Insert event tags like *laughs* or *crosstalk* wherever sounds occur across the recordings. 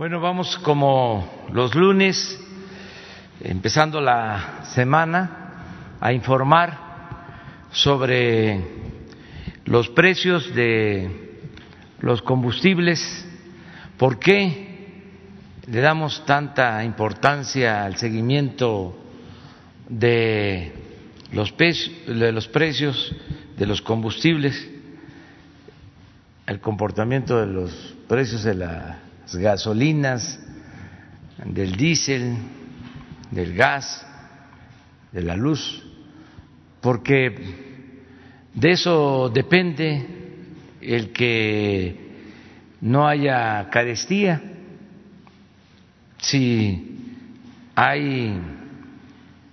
Bueno, vamos como los lunes, empezando la semana, a informar sobre los precios de los combustibles, por qué le damos tanta importancia al seguimiento de los, de los precios de los combustibles, el comportamiento de los precios de gasolinas, del diésel, del gas, de la luz, porque de eso depende el que no haya carestía, si hay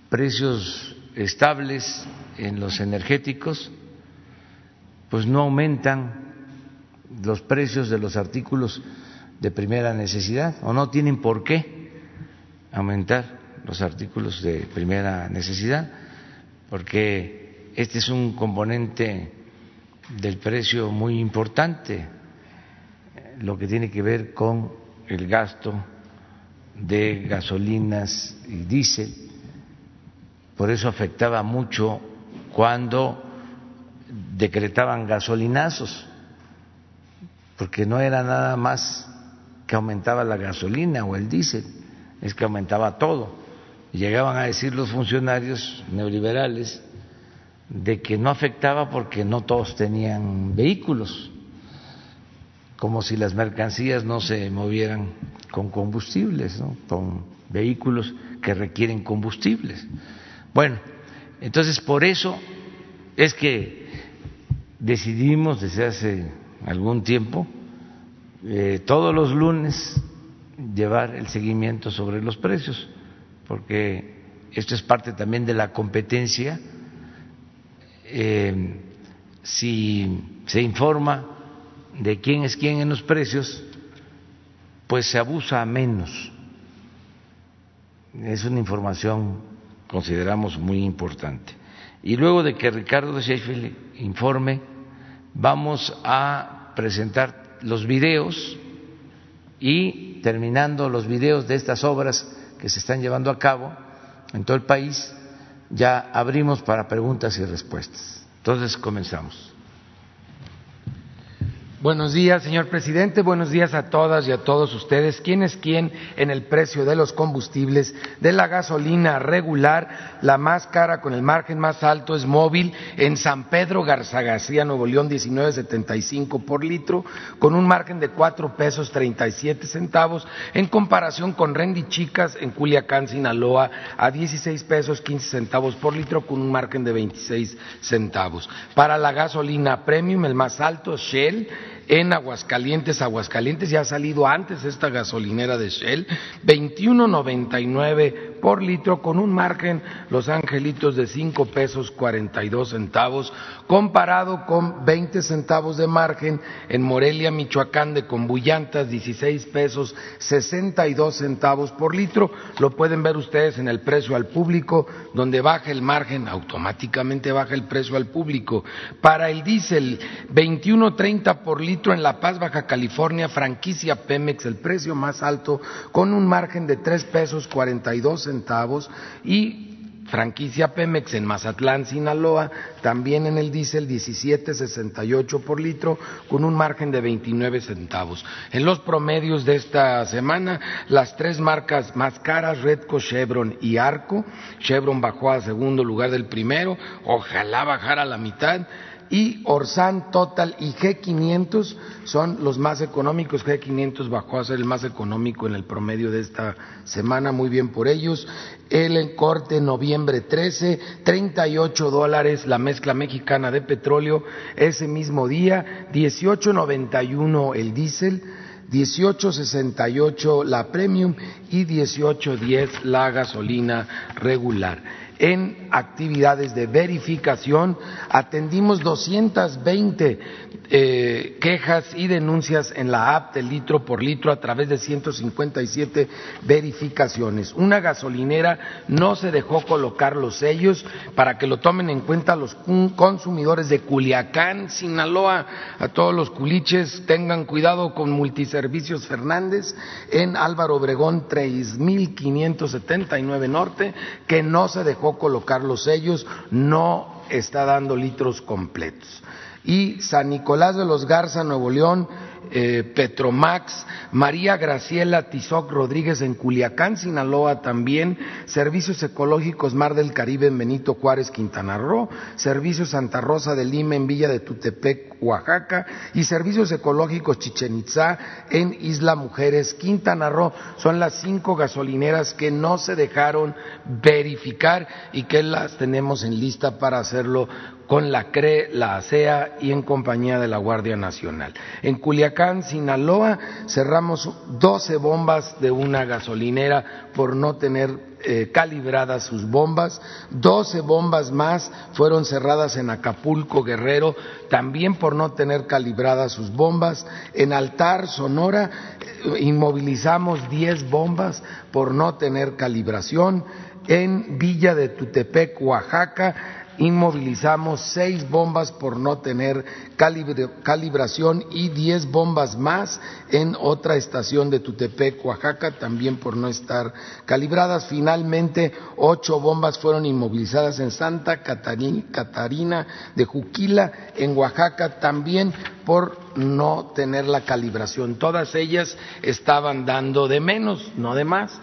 precios estables en los energéticos, pues no aumentan los precios de los artículos de primera necesidad o no tienen por qué aumentar los artículos de primera necesidad, porque este es un componente del precio muy importante, lo que tiene que ver con el gasto de gasolinas y diésel. Por eso afectaba mucho cuando decretaban gasolinazos, porque no era nada más que aumentaba la gasolina o el diésel, es que aumentaba todo. Llegaban a decir los funcionarios neoliberales de que no afectaba porque no todos tenían vehículos, como si las mercancías no se movieran con combustibles, con vehículos que requieren combustibles. Bueno, entonces por eso es que decidimos desde hace algún tiempo eh, todos los lunes llevar el seguimiento sobre los precios, porque esto es parte también de la competencia. Eh, si se informa de quién es quién en los precios, pues se abusa menos. Es una información, consideramos, muy importante. Y luego de que Ricardo Sheffield informe, vamos a presentar los videos y terminando los videos de estas obras que se están llevando a cabo en todo el país, ya abrimos para preguntas y respuestas. Entonces comenzamos. Buenos días, señor presidente. Buenos días a todas y a todos ustedes. ¿Quién es quién en el precio de los combustibles? De la gasolina regular, la más cara con el margen más alto es móvil en San Pedro Garza García, Nuevo León, 19.75 por litro, con un margen de cuatro pesos 37 centavos, en comparación con Rendy Chicas en Culiacán, Sinaloa, a 16 pesos 15 centavos por litro, con un margen de 26 centavos. Para la gasolina premium, el más alto, Shell, en Aguascalientes. Aguascalientes ya ha salido antes esta gasolinera de Shell, 21.99 por litro con un margen Los Angelitos de cinco pesos 42 centavos, comparado con 20 centavos de margen en Morelia, Michoacán de Combullantas 16 pesos 62 centavos por litro. Lo pueden ver ustedes en el precio al público, donde baja el margen, automáticamente baja el precio al público. Para el diésel, 21.30 por litro en La Paz, Baja California, franquicia Pemex, el precio más alto, con un margen de tres pesos cuarenta y dos centavos y franquicia Pemex en Mazatlán, Sinaloa, también en el diésel 17.68 por litro, con un margen de 29 centavos. En los promedios de esta semana, las tres marcas más caras, Redco, Chevron y Arco, Chevron bajó a segundo lugar del primero, ojalá bajara a la mitad, y Orsan, Total y G500 son los más económicos. G500 bajó a ser el más económico en el promedio de esta semana, muy bien por ellos. El corte noviembre 13, 38 dólares la mezcla mexicana de petróleo ese mismo día, 18.91 el diésel. 18.68 la premium y 18.10 la gasolina regular. En actividades de verificación, atendimos 220 eh, quejas y denuncias en la app de litro por litro a través de 157 verificaciones. Una gasolinera no se dejó colocar los sellos para que lo tomen en cuenta los consumidores de Culiacán, Sinaloa, a todos los culiches, tengan cuidado con Multiservicios Fernández en Álvaro Obregón 3579 Norte, que no se dejó colocar los sellos, no está dando litros completos. Y San Nicolás de los Garza, Nuevo León, eh, Petromax, María Graciela Tizoc Rodríguez en Culiacán, Sinaloa también, Servicios Ecológicos Mar del Caribe en Benito Juárez, Quintana Roo, Servicios Santa Rosa de Lima en Villa de Tutepec, Oaxaca y Servicios Ecológicos Chichen Itzá en Isla Mujeres, Quintana Roo. Son las cinco gasolineras que no se dejaron verificar y que las tenemos en lista para hacerlo con la CRE, la ASEA y en compañía de la Guardia Nacional. En Culiacán, Sinaloa, cerramos 12 bombas de una gasolinera por no tener eh, calibradas sus bombas. 12 bombas más fueron cerradas en Acapulco, Guerrero, también por no tener calibradas sus bombas. En Altar, Sonora, eh, inmovilizamos 10 bombas por no tener calibración. En Villa de Tutepec, Oaxaca, inmovilizamos seis bombas por no tener calibración y diez bombas más en otra estación de Tutepec, Oaxaca, también por no estar calibradas. Finalmente, ocho bombas fueron inmovilizadas en Santa Catarina de Juquila, en Oaxaca, también por no tener la calibración. Todas ellas estaban dando de menos, no de más.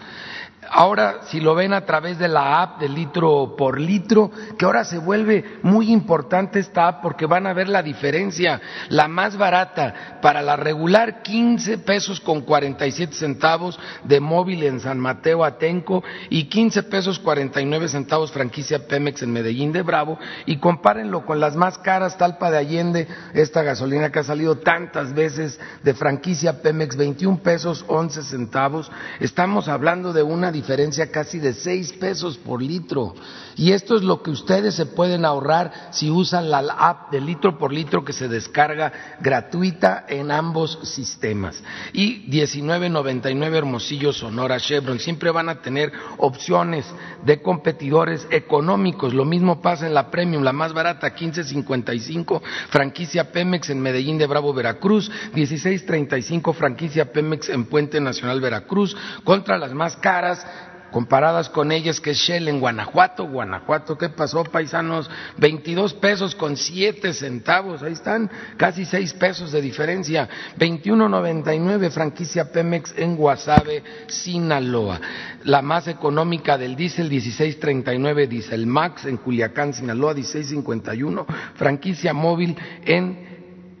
Ahora, si lo ven a través de la app de litro por litro, que ahora se vuelve muy importante esta app porque van a ver la diferencia. La más barata para la regular, 15 pesos con 47 centavos de móvil en San Mateo Atenco y 15 pesos 49 centavos franquicia Pemex en Medellín de Bravo. Y compárenlo con las más caras, Talpa de Allende, esta gasolina que ha salido tantas veces de franquicia Pemex, 21 pesos 11 centavos. Estamos hablando de una diferencia casi de seis pesos por litro. Y esto es lo que ustedes se pueden ahorrar si usan la app de litro por litro que se descarga gratuita en ambos sistemas. Y 19.99 Hermosillo Sonora Chevron. Siempre van a tener opciones de competidores económicos. Lo mismo pasa en la Premium, la más barata, 15.55 franquicia Pemex en Medellín de Bravo, Veracruz. 16.35 franquicia Pemex en Puente Nacional Veracruz. Contra las más caras comparadas con ellas que es Shell en Guanajuato, Guanajuato, ¿qué pasó, paisanos? 22 pesos con 7 centavos, ahí están, casi 6 pesos de diferencia, 21.99 franquicia Pemex en Guasave, Sinaloa, la más económica del diésel 16.39 Diesel Max en Culiacán, Sinaloa, 16.51 franquicia móvil en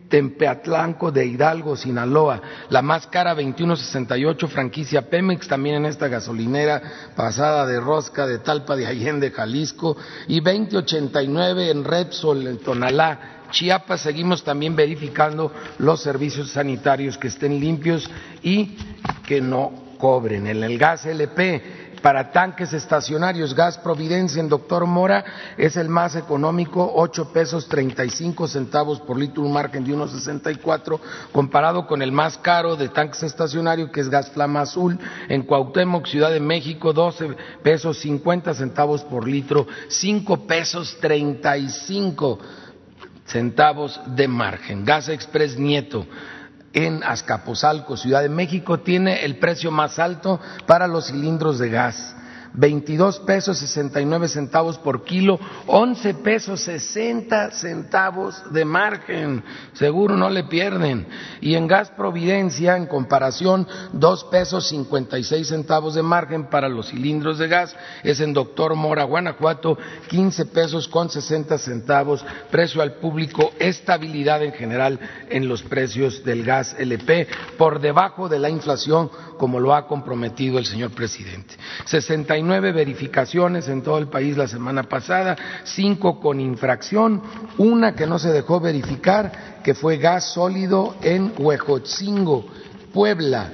Tempeatlanco de Hidalgo, Sinaloa. La más cara, 21.68, franquicia Pemex, también en esta gasolinera pasada de rosca de Talpa de Allende, Jalisco. Y 20.89 en Repsol, en Tonalá. Chiapas seguimos también verificando los servicios sanitarios que estén limpios y que no cobren. En el gas LP para tanques estacionarios, gas Providencia en Doctor Mora es el más económico, ocho pesos treinta y cinco centavos por litro, un margen de 1.64, comparado con el más caro de tanques estacionarios, que es gas Flama Azul, en Cuauhtémoc, Ciudad de México, doce pesos cincuenta centavos por litro, cinco pesos treinta y cinco centavos de margen. Gas Express Nieto, en Azcapotzalco, Ciudad de México, tiene el precio más alto para los cilindros de gas. 22 pesos 69 centavos por kilo, 11 pesos 60 centavos de margen, seguro no le pierden. Y en gas Providencia, en comparación, 2 pesos 56 centavos de margen para los cilindros de gas, es en Doctor Mora, Guanajuato, 15 pesos con 60 centavos, precio al público, estabilidad en general en los precios del gas LP, por debajo de la inflación, como lo ha comprometido el señor presidente. 69 verificaciones en todo el país la semana pasada, cinco con infracción, una que no se dejó verificar, que fue gas sólido en Huejotzingo, Puebla.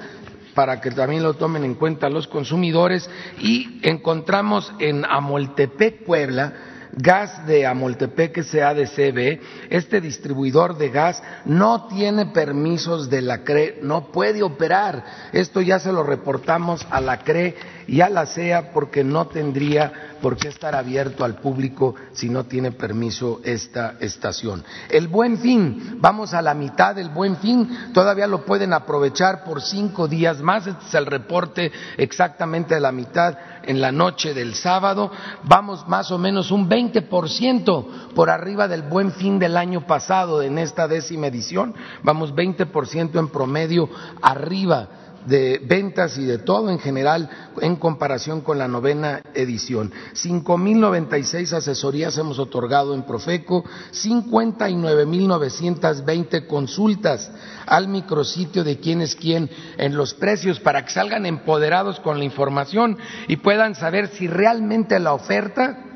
para que también lo tomen en cuenta los consumidores y encontramos en Amoltepec, Puebla, gas de Amoltepec SADCB, este distribuidor de gas no tiene permisos de la CRE, no puede operar. Esto ya se lo reportamos a la CRE y a la CEA porque no tendría por qué estar abierto al público si no tiene permiso esta estación. El buen fin, vamos a la mitad del buen fin, todavía lo pueden aprovechar por cinco días más, este es el reporte exactamente de la mitad en la noche del sábado, vamos más o menos un 20% por arriba del buen fin del año pasado en esta décima edición, vamos 20% en promedio arriba de ventas y de todo en general en comparación con la novena edición. 5.096 asesorías hemos otorgado en Profeco, 59.920 consultas al micrositio de quién es quién en los precios para que salgan empoderados con la información y puedan saber si realmente la oferta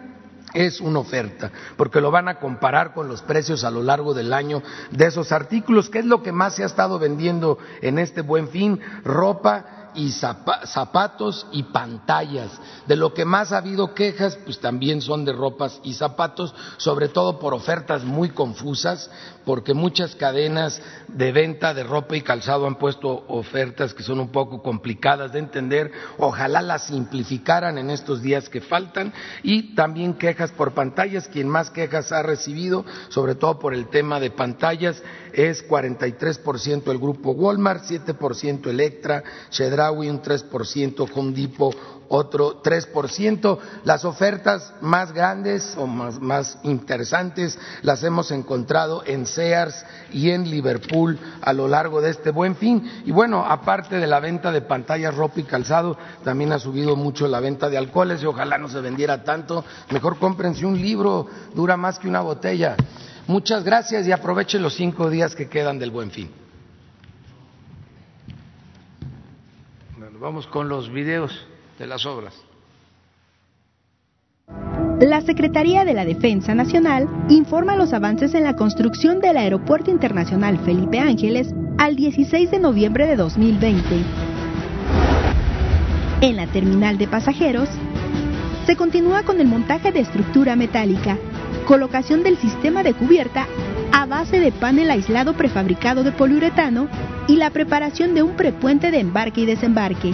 es una oferta, porque lo van a comparar con los precios a lo largo del año de esos artículos, que es lo que más se ha estado vendiendo en este buen fin, ropa y zapatos y pantallas. De lo que más ha habido quejas, pues también son de ropas y zapatos, sobre todo por ofertas muy confusas, porque muchas cadenas de venta de ropa y calzado han puesto ofertas que son un poco complicadas de entender. Ojalá las simplificaran en estos días que faltan. Y también quejas por pantallas. Quien más quejas ha recibido, sobre todo por el tema de pantallas, es 43% el grupo Walmart, 7% Electra, Chedraui un 3%, Home otro 3%. Las ofertas más grandes o más, más, interesantes las hemos encontrado en Sears y en Liverpool a lo largo de este buen fin. Y bueno, aparte de la venta de pantallas, ropa y calzado, también ha subido mucho la venta de alcoholes y ojalá no se vendiera tanto. Mejor cómprense un libro, dura más que una botella. Muchas gracias y aprovechen los cinco días que quedan del buen fin. Bueno, vamos con los videos de las obras. La Secretaría de la Defensa Nacional informa los avances en la construcción del Aeropuerto Internacional Felipe Ángeles al 16 de noviembre de 2020. En la terminal de pasajeros, se continúa con el montaje de estructura metálica colocación del sistema de cubierta a base de panel aislado prefabricado de poliuretano y la preparación de un prepuente de embarque y desembarque.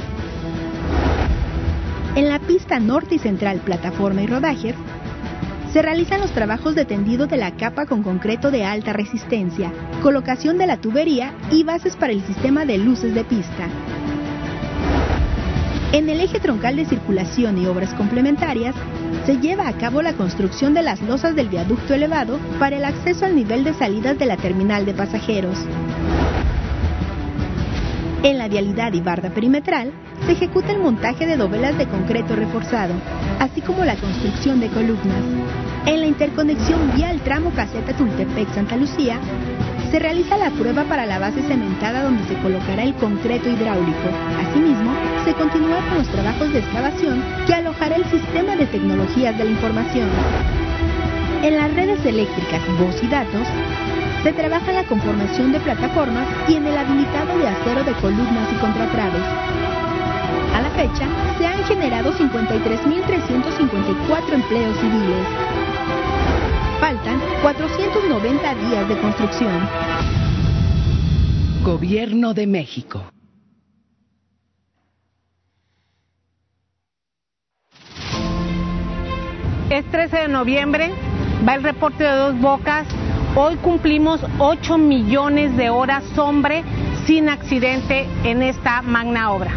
En la pista norte y central plataforma y rodaje, se realizan los trabajos de tendido de la capa con concreto de alta resistencia, colocación de la tubería y bases para el sistema de luces de pista. En el eje troncal de circulación y obras complementarias, se lleva a cabo la construcción de las losas del viaducto elevado para el acceso al nivel de salidas de la terminal de pasajeros. En la vialidad y barda perimetral se ejecuta el montaje de dovelas de concreto reforzado, así como la construcción de columnas. En la interconexión vial tramo caseta Tultepec-Santa Lucía se realiza la prueba para la base cementada donde se colocará el concreto hidráulico. Asimismo, se continúa con los trabajos de excavación que alojará el sistema de tecnologías de la información. En las redes eléctricas, voz y datos, se trabaja en la conformación de plataformas y en el habilitado de acero de columnas y contratrados. A la fecha, se han generado 53.354 empleos civiles. Faltan 490 días de construcción. Gobierno de México. Es 13 de noviembre, va el reporte de dos bocas. Hoy cumplimos 8 millones de horas hombre sin accidente en esta magna obra.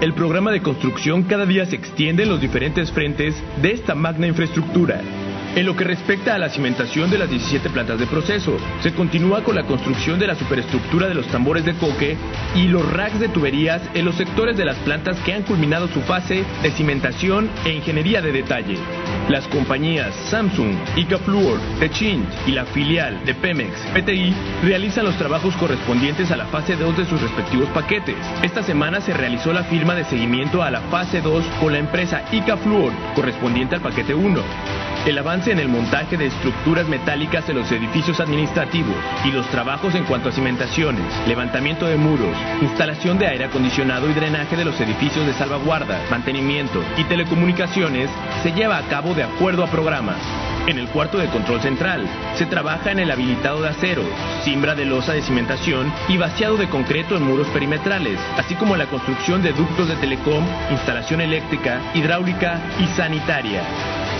El programa de construcción cada día se extiende en los diferentes frentes de esta magna infraestructura en lo que respecta a la cimentación de las 17 plantas de proceso, se continúa con la construcción de la superestructura de los tambores de coque y los racks de tuberías en los sectores de las plantas que han culminado su fase de cimentación e ingeniería de detalle. Las compañías Samsung, Icafluor, Techint y la filial de Pemex, PTI, realizan los trabajos correspondientes a la fase 2 de sus respectivos paquetes. Esta semana se realizó la firma de seguimiento a la fase 2 con la empresa Icafluor, correspondiente al paquete 1. el avance en el montaje de estructuras metálicas en los edificios administrativos y los trabajos en cuanto a cimentaciones, levantamiento de muros, instalación de aire acondicionado y drenaje de los edificios de salvaguarda, mantenimiento y telecomunicaciones se lleva a cabo de acuerdo a programas. En el cuarto de control central se trabaja en el habilitado de acero, cimbra de losa de cimentación y vaciado de concreto en muros perimetrales, así como la construcción de ductos de telecom, instalación eléctrica, hidráulica y sanitaria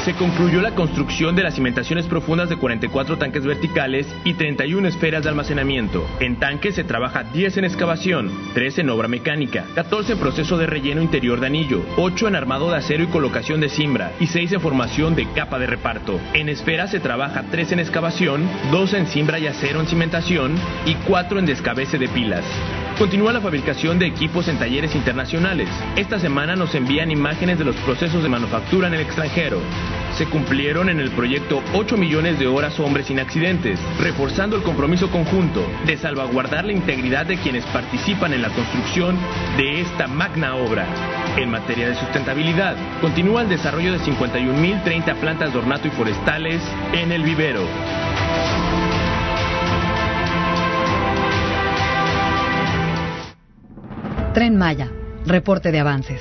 se concluyó la construcción de las cimentaciones profundas de 44 tanques verticales y 31 esferas de almacenamiento. En tanques se trabaja 10 en excavación, 3 en obra mecánica, 14 en proceso de relleno interior de anillo, 8 en armado de acero y colocación de cimbra y 6 en formación de capa de reparto. En esferas se trabaja 3 en excavación, 2 en cimbra y acero en cimentación y 4 en descabece de pilas. Continúa la fabricación de equipos en talleres internacionales. Esta semana nos envían imágenes de los procesos de manufactura en el extranjero. Se cumplieron en el proyecto 8 millones de horas hombres sin accidentes, reforzando el compromiso conjunto de salvaguardar la integridad de quienes participan en la construcción de esta magna obra. En materia de sustentabilidad, continúa el desarrollo de 51.030 plantas de ornato y forestales en el vivero. Tren Maya, reporte de avances.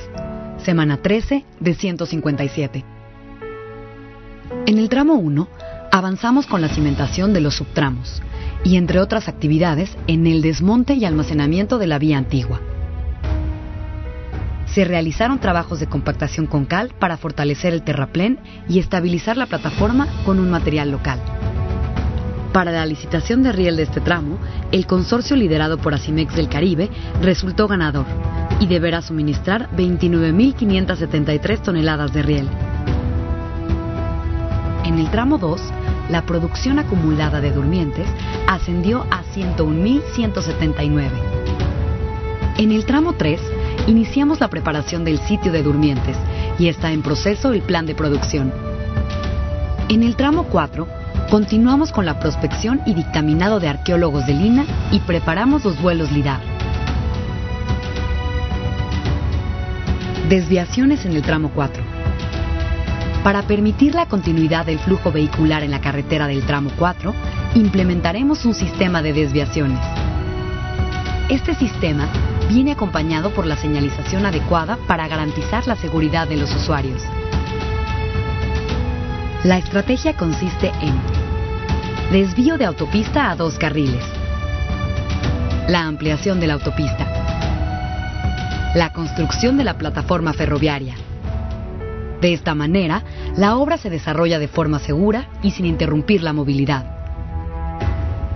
Semana 13 de 157. En el tramo 1 avanzamos con la cimentación de los subtramos y entre otras actividades en el desmonte y almacenamiento de la vía antigua. Se realizaron trabajos de compactación con cal para fortalecer el terraplén y estabilizar la plataforma con un material local. Para la licitación de riel de este tramo, el consorcio liderado por Asimex del Caribe resultó ganador y deberá suministrar 29.573 toneladas de riel. En el tramo 2, la producción acumulada de durmientes ascendió a 101.179. En el tramo 3, iniciamos la preparación del sitio de durmientes y está en proceso el plan de producción. En el tramo 4, Continuamos con la prospección y dictaminado de arqueólogos de Lina y preparamos los vuelos LIDAR. Desviaciones en el tramo 4. Para permitir la continuidad del flujo vehicular en la carretera del tramo 4, implementaremos un sistema de desviaciones. Este sistema viene acompañado por la señalización adecuada para garantizar la seguridad de los usuarios. La estrategia consiste en desvío de autopista a dos carriles, la ampliación de la autopista, la construcción de la plataforma ferroviaria. De esta manera, la obra se desarrolla de forma segura y sin interrumpir la movilidad.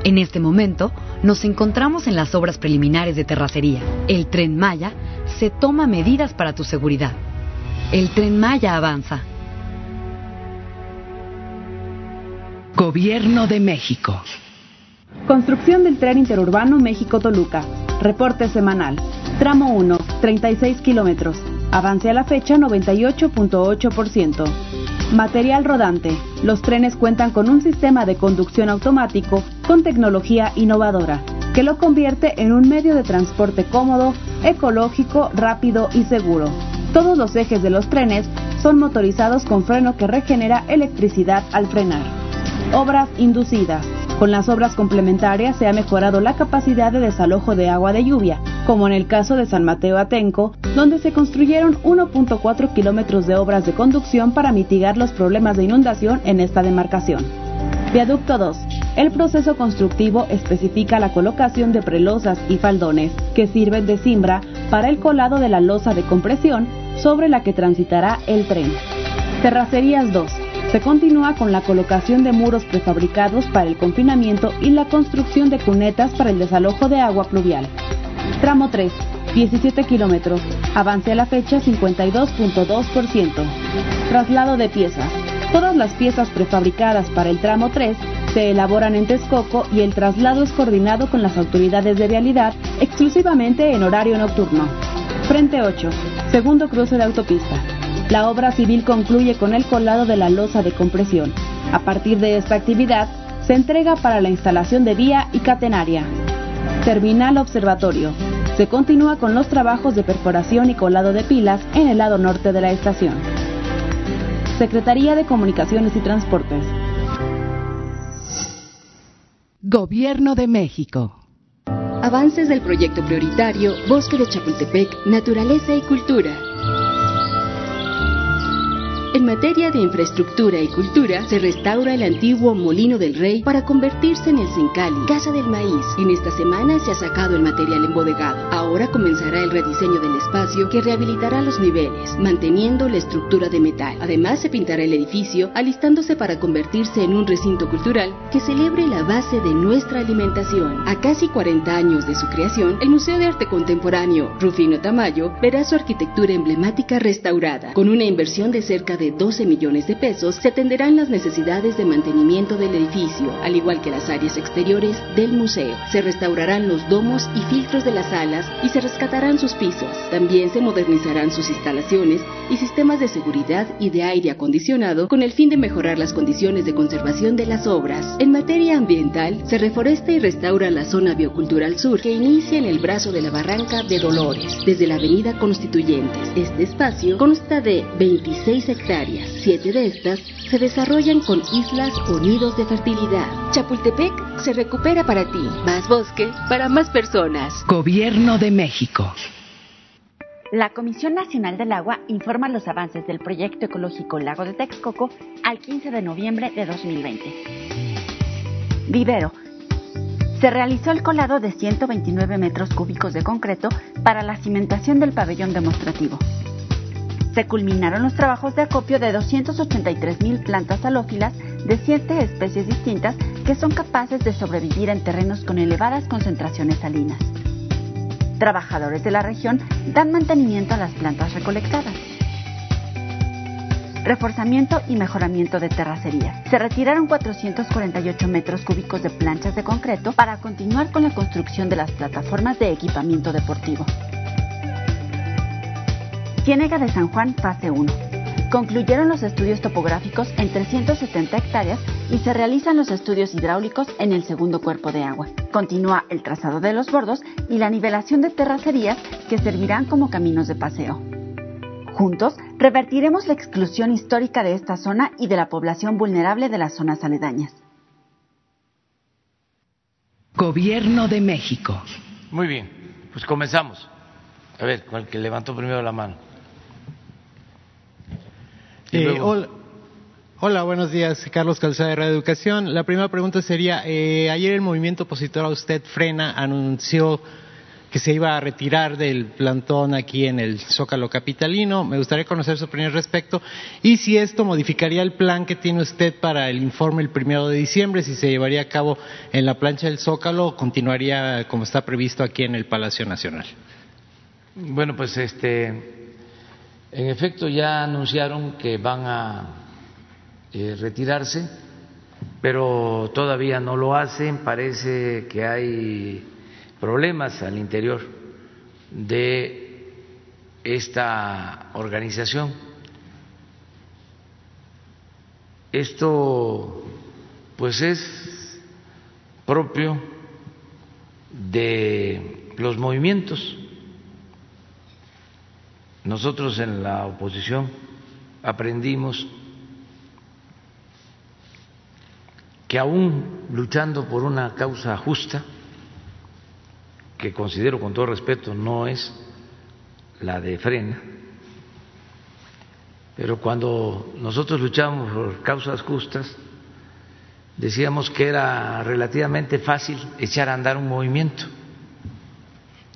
En este momento, nos encontramos en las obras preliminares de terracería. El tren Maya se toma medidas para tu seguridad. El tren Maya avanza. Gobierno de México. Construcción del tren interurbano México-Toluca. Reporte semanal. Tramo 1, 36 kilómetros. Avance a la fecha 98.8%. Material rodante. Los trenes cuentan con un sistema de conducción automático con tecnología innovadora, que lo convierte en un medio de transporte cómodo, ecológico, rápido y seguro. Todos los ejes de los trenes son motorizados con freno que regenera electricidad al frenar. Obras inducidas. Con las obras complementarias se ha mejorado la capacidad de desalojo de agua de lluvia, como en el caso de San Mateo Atenco, donde se construyeron 1.4 kilómetros de obras de conducción para mitigar los problemas de inundación en esta demarcación. Viaducto 2. El proceso constructivo especifica la colocación de prelosas y faldones que sirven de cimbra para el colado de la losa de compresión sobre la que transitará el tren. Terracerías 2 se continúa con la colocación de muros prefabricados para el confinamiento y la construcción de cunetas para el desalojo de agua pluvial. Tramo 3, 17 kilómetros. Avance a la fecha 52.2%. Traslado de piezas. Todas las piezas prefabricadas para el tramo 3 se elaboran en Texcoco y el traslado es coordinado con las autoridades de vialidad exclusivamente en horario nocturno. Frente 8, segundo cruce de autopista. La obra civil concluye con el colado de la losa de compresión. A partir de esta actividad, se entrega para la instalación de vía y catenaria. Terminal Observatorio. Se continúa con los trabajos de perforación y colado de pilas en el lado norte de la estación. Secretaría de Comunicaciones y Transportes. Gobierno de México. Avances del proyecto prioritario Bosque de Chapultepec, Naturaleza y Cultura en materia de infraestructura y cultura, se restaura el antiguo Molino del Rey para convertirse en el Sencali, Casa del Maíz. En esta semana se ha sacado el material embodegado. Ahora comenzará el rediseño del espacio que rehabilitará los niveles, manteniendo la estructura de metal. Además, se pintará el edificio, alistándose para convertirse en un recinto cultural que celebre la base de nuestra alimentación. A casi 40 años de su creación, el Museo de Arte Contemporáneo Rufino Tamayo verá su arquitectura emblemática restaurada, con una inversión de cerca de 12 millones de pesos, se atenderán las necesidades de mantenimiento del edificio, al igual que las áreas exteriores del museo. Se restaurarán los domos y filtros de las salas y se rescatarán sus pisos. También se modernizarán sus instalaciones y sistemas de seguridad y de aire acondicionado con el fin de mejorar las condiciones de conservación de las obras. En materia ambiental, se reforesta y restaura la zona biocultural sur que inicia en el brazo de la barranca de Dolores, desde la avenida Constituyentes. Este espacio consta de 26 hectáreas Siete de estas se desarrollan con islas o nidos de fertilidad. Chapultepec se recupera para ti. Más bosque para más personas. Gobierno de México. La Comisión Nacional del Agua informa los avances del proyecto ecológico Lago de Texcoco al 15 de noviembre de 2020. Vivero. Se realizó el colado de 129 metros cúbicos de concreto para la cimentación del pabellón demostrativo se culminaron los trabajos de acopio de 283.000 plantas halófilas de siete especies distintas que son capaces de sobrevivir en terrenos con elevadas concentraciones salinas. Trabajadores de la región dan mantenimiento a las plantas recolectadas. Reforzamiento y mejoramiento de terracería. Se retiraron 448 metros cúbicos de planchas de concreto para continuar con la construcción de las plataformas de equipamiento deportivo. Ciénega de San Juan, fase 1. Concluyeron los estudios topográficos en 370 hectáreas y se realizan los estudios hidráulicos en el segundo cuerpo de agua. Continúa el trazado de los bordos y la nivelación de terracerías que servirán como caminos de paseo. Juntos, revertiremos la exclusión histórica de esta zona y de la población vulnerable de las zonas aledañas. Gobierno de México. Muy bien, pues comenzamos. A ver, cual que levantó primero la mano. Eh, hola, buenos días. Carlos Calzada de Radio Educación. La primera pregunta sería, eh, ayer el movimiento opositor a usted, Frena, anunció que se iba a retirar del plantón aquí en el Zócalo Capitalino. Me gustaría conocer su opinión al respecto y si esto modificaría el plan que tiene usted para el informe el primero de diciembre, si se llevaría a cabo en la plancha del Zócalo o continuaría como está previsto aquí en el Palacio Nacional. Bueno, pues este en efecto, ya anunciaron que van a eh, retirarse, pero todavía no lo hacen. Parece que hay problemas al interior de esta organización. Esto, pues, es propio de los movimientos nosotros en la oposición aprendimos que aún luchando por una causa justa, que considero con todo respeto no es la de frena, pero cuando nosotros luchamos por causas justas, decíamos que era relativamente fácil echar a andar un movimiento,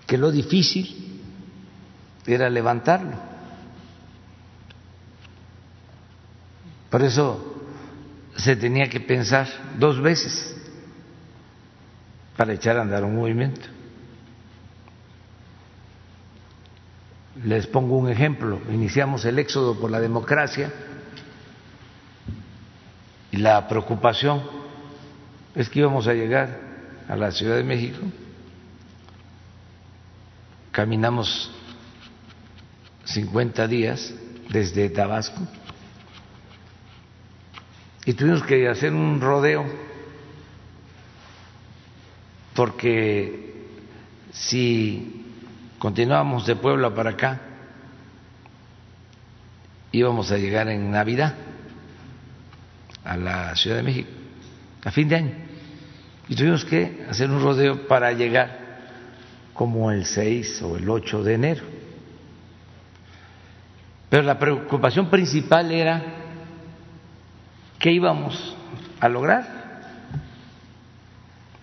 que lo difícil era levantarlo. Por eso se tenía que pensar dos veces para echar a andar un movimiento. Les pongo un ejemplo. Iniciamos el éxodo por la democracia y la preocupación es que íbamos a llegar a la Ciudad de México. Caminamos 50 días desde Tabasco y tuvimos que hacer un rodeo porque si continuábamos de Puebla para acá íbamos a llegar en Navidad a la Ciudad de México a fin de año y tuvimos que hacer un rodeo para llegar como el 6 o el 8 de enero. Pero la preocupación principal era qué íbamos a lograr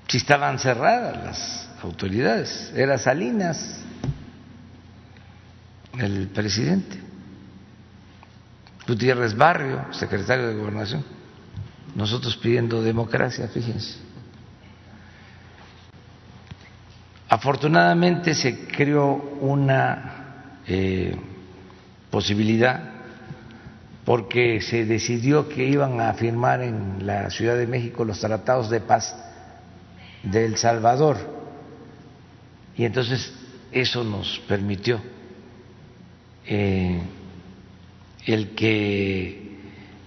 si estaban cerradas las autoridades. Era Salinas el presidente, Gutiérrez Barrio, secretario de Gobernación, nosotros pidiendo democracia, fíjense. Afortunadamente se creó una eh, posibilidad porque se decidió que iban a firmar en la Ciudad de México los tratados de paz de El Salvador. Y entonces eso nos permitió eh, el que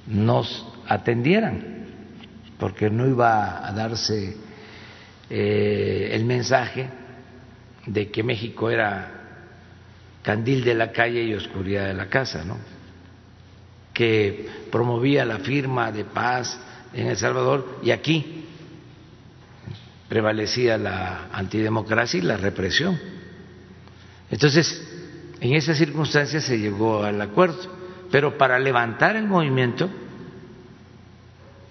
nos atendieran porque no iba a darse eh, el mensaje de que México era candil de la calle y oscuridad de la casa, ¿no? que promovía la firma de paz en El Salvador y aquí prevalecía la antidemocracia y la represión. Entonces, en esas circunstancias se llegó al acuerdo, pero para levantar el movimiento,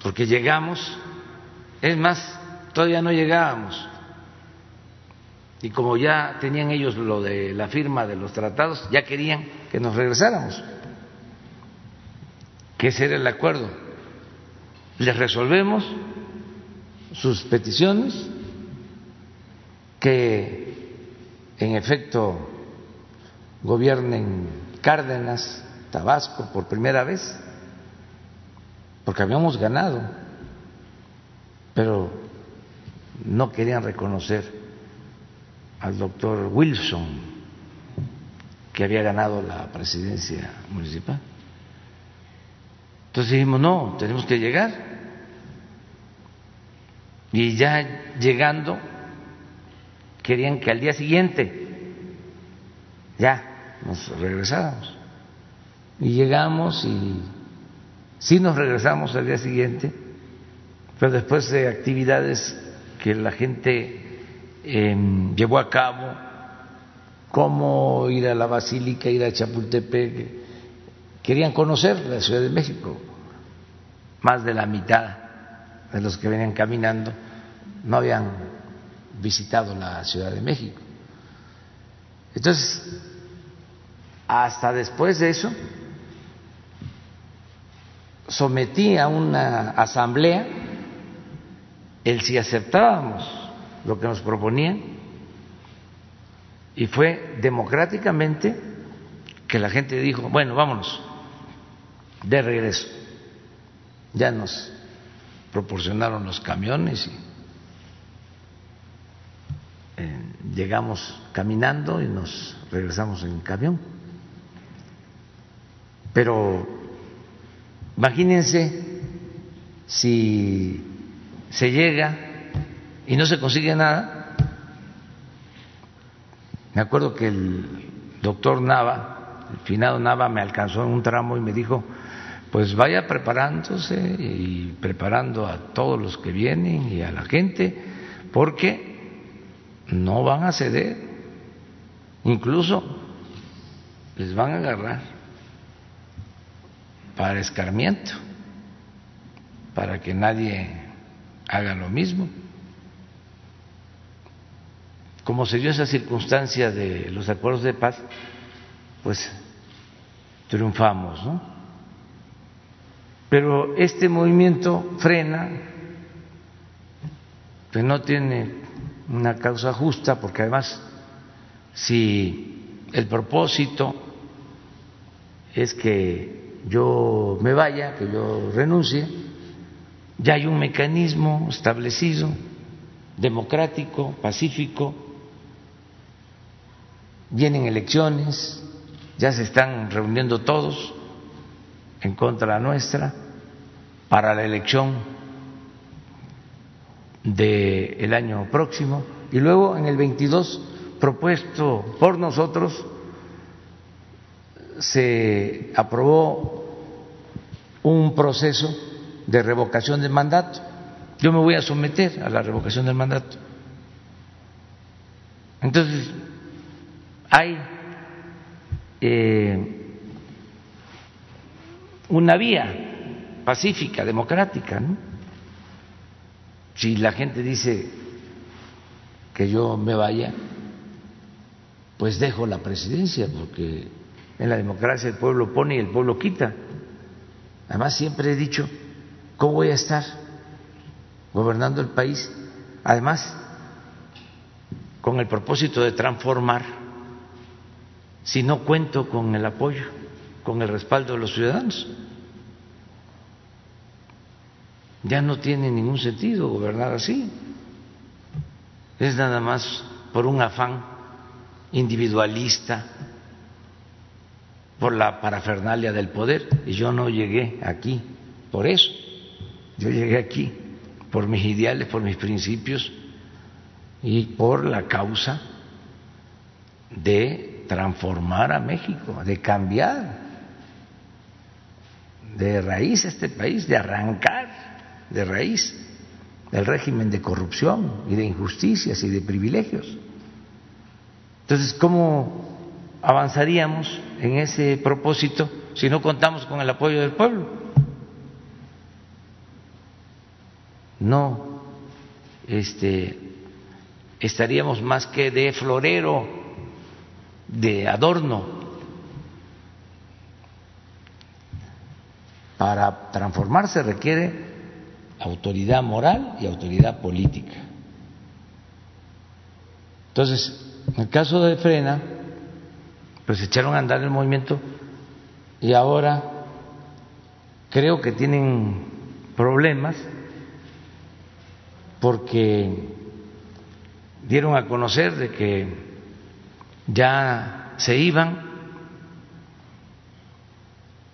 porque llegamos, es más, todavía no llegábamos, y como ya tenían ellos lo de la firma de los tratados, ya querían que nos regresáramos, que ese era el acuerdo. Les resolvemos sus peticiones, que en efecto gobiernen Cárdenas, Tabasco por primera vez, porque habíamos ganado, pero no querían reconocer al doctor Wilson, que había ganado la presidencia municipal. Entonces dijimos, no, tenemos que llegar. Y ya llegando, querían que al día siguiente ya nos regresáramos. Y llegamos y sí nos regresamos al día siguiente, pero después de actividades que la gente llevó a cabo, cómo ir a la Basílica, ir a Chapultepec. Querían conocer la Ciudad de México. Más de la mitad de los que venían caminando no habían visitado la Ciudad de México. Entonces, hasta después de eso, sometí a una asamblea el si aceptábamos lo que nos proponían y fue democráticamente que la gente dijo, bueno, vámonos, de regreso. Ya nos proporcionaron los camiones y eh, llegamos caminando y nos regresamos en camión. Pero imagínense si se llega y no se consigue nada. Me acuerdo que el doctor Nava, el finado Nava, me alcanzó en un tramo y me dijo, pues vaya preparándose y preparando a todos los que vienen y a la gente, porque no van a ceder, incluso les van a agarrar para escarmiento, para que nadie haga lo mismo como se dio esa circunstancia de los acuerdos de paz, pues triunfamos, ¿no? Pero este movimiento frena, pues no tiene una causa justa, porque además, si el propósito es que yo me vaya, que yo renuncie, ya hay un mecanismo establecido, democrático, pacífico, vienen elecciones, ya se están reuniendo todos en contra nuestra para la elección del año próximo y luego en el 22 propuesto por nosotros se aprobó un proceso de revocación del mandato. Yo me voy a someter a la revocación del mandato. Entonces, hay eh, una vía pacífica, democrática. Si la gente dice que yo me vaya, pues dejo la presidencia, porque en la democracia el pueblo pone y el pueblo quita. Además, siempre he dicho, ¿cómo voy a estar gobernando el país? Además, con el propósito de transformar, si no cuento con el apoyo, con el respaldo de los ciudadanos. Ya no tiene ningún sentido gobernar así. Es nada más por un afán individualista, por la parafernalia del poder. Y yo no llegué aquí por eso. Yo llegué aquí por mis ideales, por mis principios y por la causa de transformar a México, de cambiar de raíz este país, de arrancar de raíz el régimen de corrupción y de injusticias y de privilegios. Entonces, ¿cómo avanzaríamos en ese propósito si no contamos con el apoyo del pueblo? No, este, estaríamos más que de florero, de adorno. Para transformarse requiere autoridad moral y autoridad política. Entonces, en el caso de Frena, pues echaron a andar el movimiento y ahora creo que tienen problemas porque dieron a conocer de que ya se iban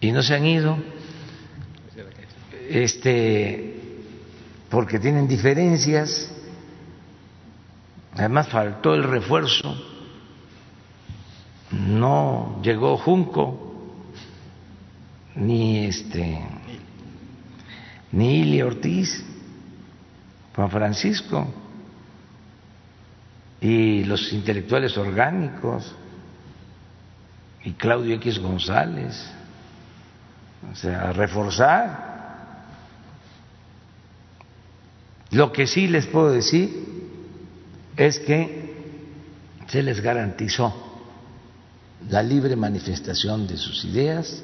y no se han ido este porque tienen diferencias. Además faltó el refuerzo, no llegó Junco, ni este, ni Ili Ortiz, Juan Francisco, y los intelectuales orgánicos, y Claudio X González, o sea, reforzar. Lo que sí les puedo decir es que se les garantizó la libre manifestación de sus ideas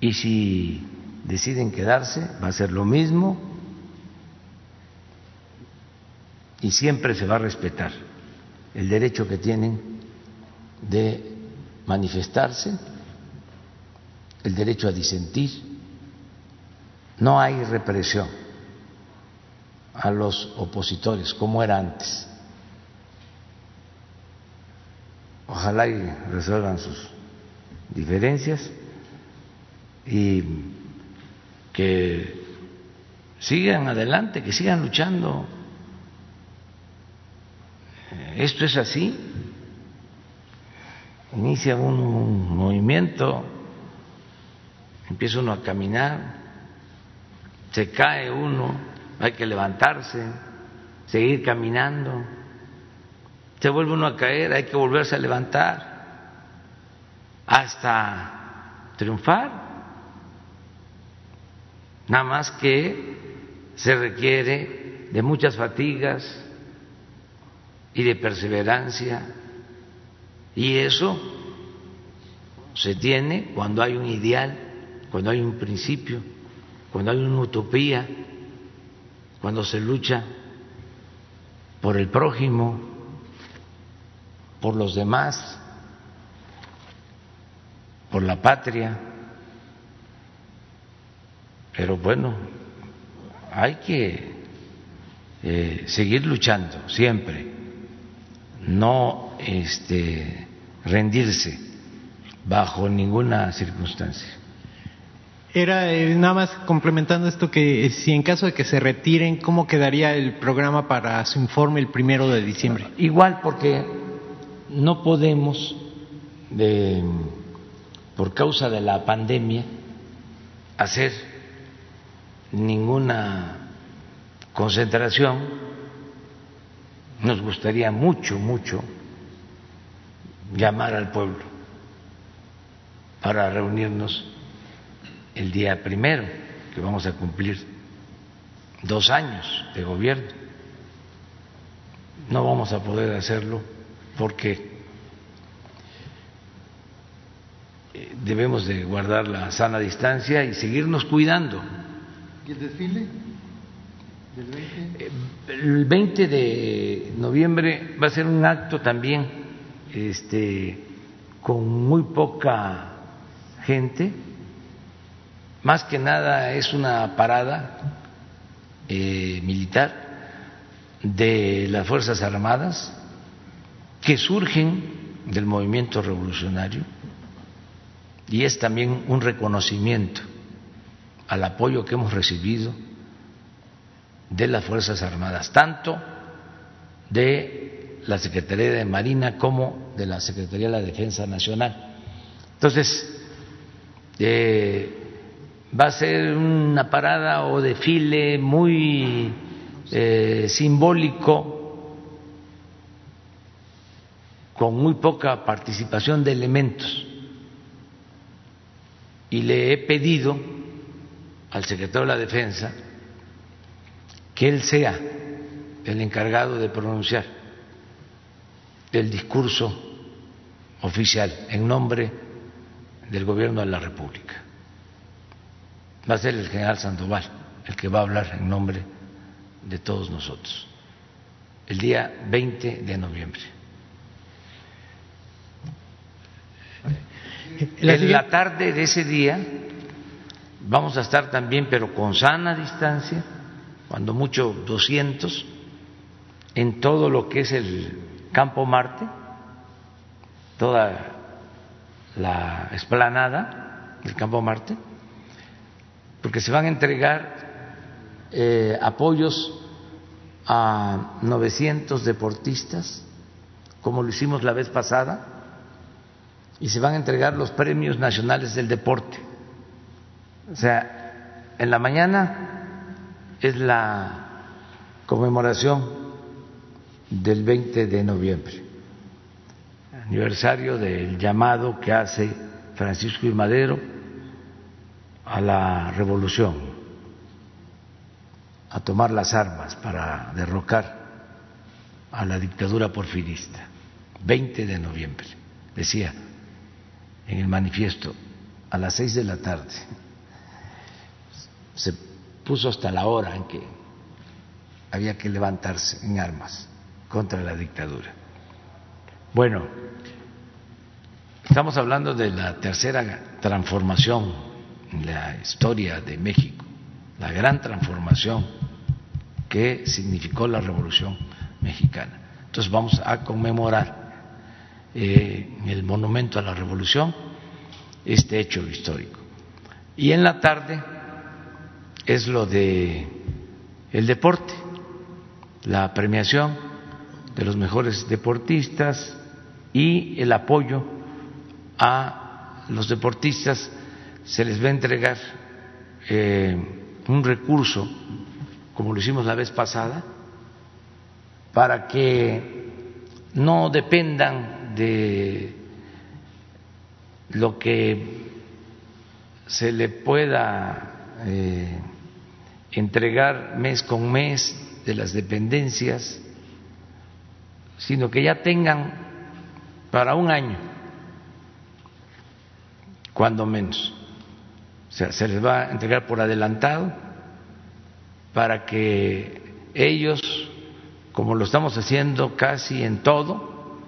y si deciden quedarse va a ser lo mismo y siempre se va a respetar el derecho que tienen de manifestarse, el derecho a disentir, no hay represión a los opositores como era antes. Ojalá y resuelvan sus diferencias y que sigan adelante, que sigan luchando. Esto es así. Inicia un movimiento, empieza uno a caminar, se cae uno, hay que levantarse, seguir caminando. Se vuelve uno a caer, hay que volverse a levantar hasta triunfar. Nada más que se requiere de muchas fatigas y de perseverancia. Y eso se tiene cuando hay un ideal, cuando hay un principio, cuando hay una utopía cuando se lucha por el prójimo, por los demás, por la patria. Pero bueno, hay que eh, seguir luchando siempre, no este, rendirse bajo ninguna circunstancia. Era eh, nada más complementando esto que eh, si en caso de que se retiren, ¿cómo quedaría el programa para su informe el primero de diciembre? Igual porque no podemos, por causa de la pandemia, hacer ninguna concentración. Nos gustaría mucho, mucho llamar al pueblo para reunirnos el día primero, que vamos a cumplir dos años de gobierno. No vamos a poder hacerlo porque eh, debemos de guardar la sana distancia y seguirnos cuidando. ¿Y el desfile? Eh, el 20 de noviembre va a ser un acto también este, con muy poca gente, más que nada es una parada eh, militar de las Fuerzas Armadas que surgen del movimiento revolucionario y es también un reconocimiento al apoyo que hemos recibido de las Fuerzas Armadas, tanto de la Secretaría de Marina como de la Secretaría de la Defensa Nacional. Entonces, eh, va a ser una parada o desfile muy eh, simbólico, con muy poca participación de elementos. Y le he pedido al secretario de la Defensa que él sea el encargado de pronunciar el discurso oficial en nombre del gobierno de la República. Va a ser el general Sandoval el que va a hablar en nombre de todos nosotros, el día 20 de noviembre. En la tarde de ese día vamos a estar también, pero con sana distancia, cuando mucho 200, en todo lo que es el campo Marte, toda la esplanada del campo Marte, porque se van a entregar eh, apoyos a 900 deportistas, como lo hicimos la vez pasada, y se van a entregar los premios nacionales del deporte. O sea, en la mañana es la conmemoración del 20 de noviembre, aniversario del llamado que hace Francisco y Madero a la revolución, a tomar las armas para derrocar a la dictadura porfirista. 20 de noviembre, decía en el manifiesto, a las seis de la tarde. Se puso hasta la hora en que había que levantarse en armas contra la dictadura. Bueno, estamos hablando de la tercera transformación en la historia de México, la gran transformación que significó la Revolución Mexicana. Entonces vamos a conmemorar eh, el Monumento a la Revolución este hecho histórico. Y en la tarde es lo de el deporte, la premiación de los mejores deportistas y el apoyo a los deportistas. Se les va a entregar eh, un recurso como lo hicimos la vez pasada para que no dependan de lo que se le pueda eh, entregar mes con mes de las dependencias, sino que ya tengan para un año, cuando menos. O sea, se les va a entregar por adelantado para que ellos, como lo estamos haciendo casi en todo,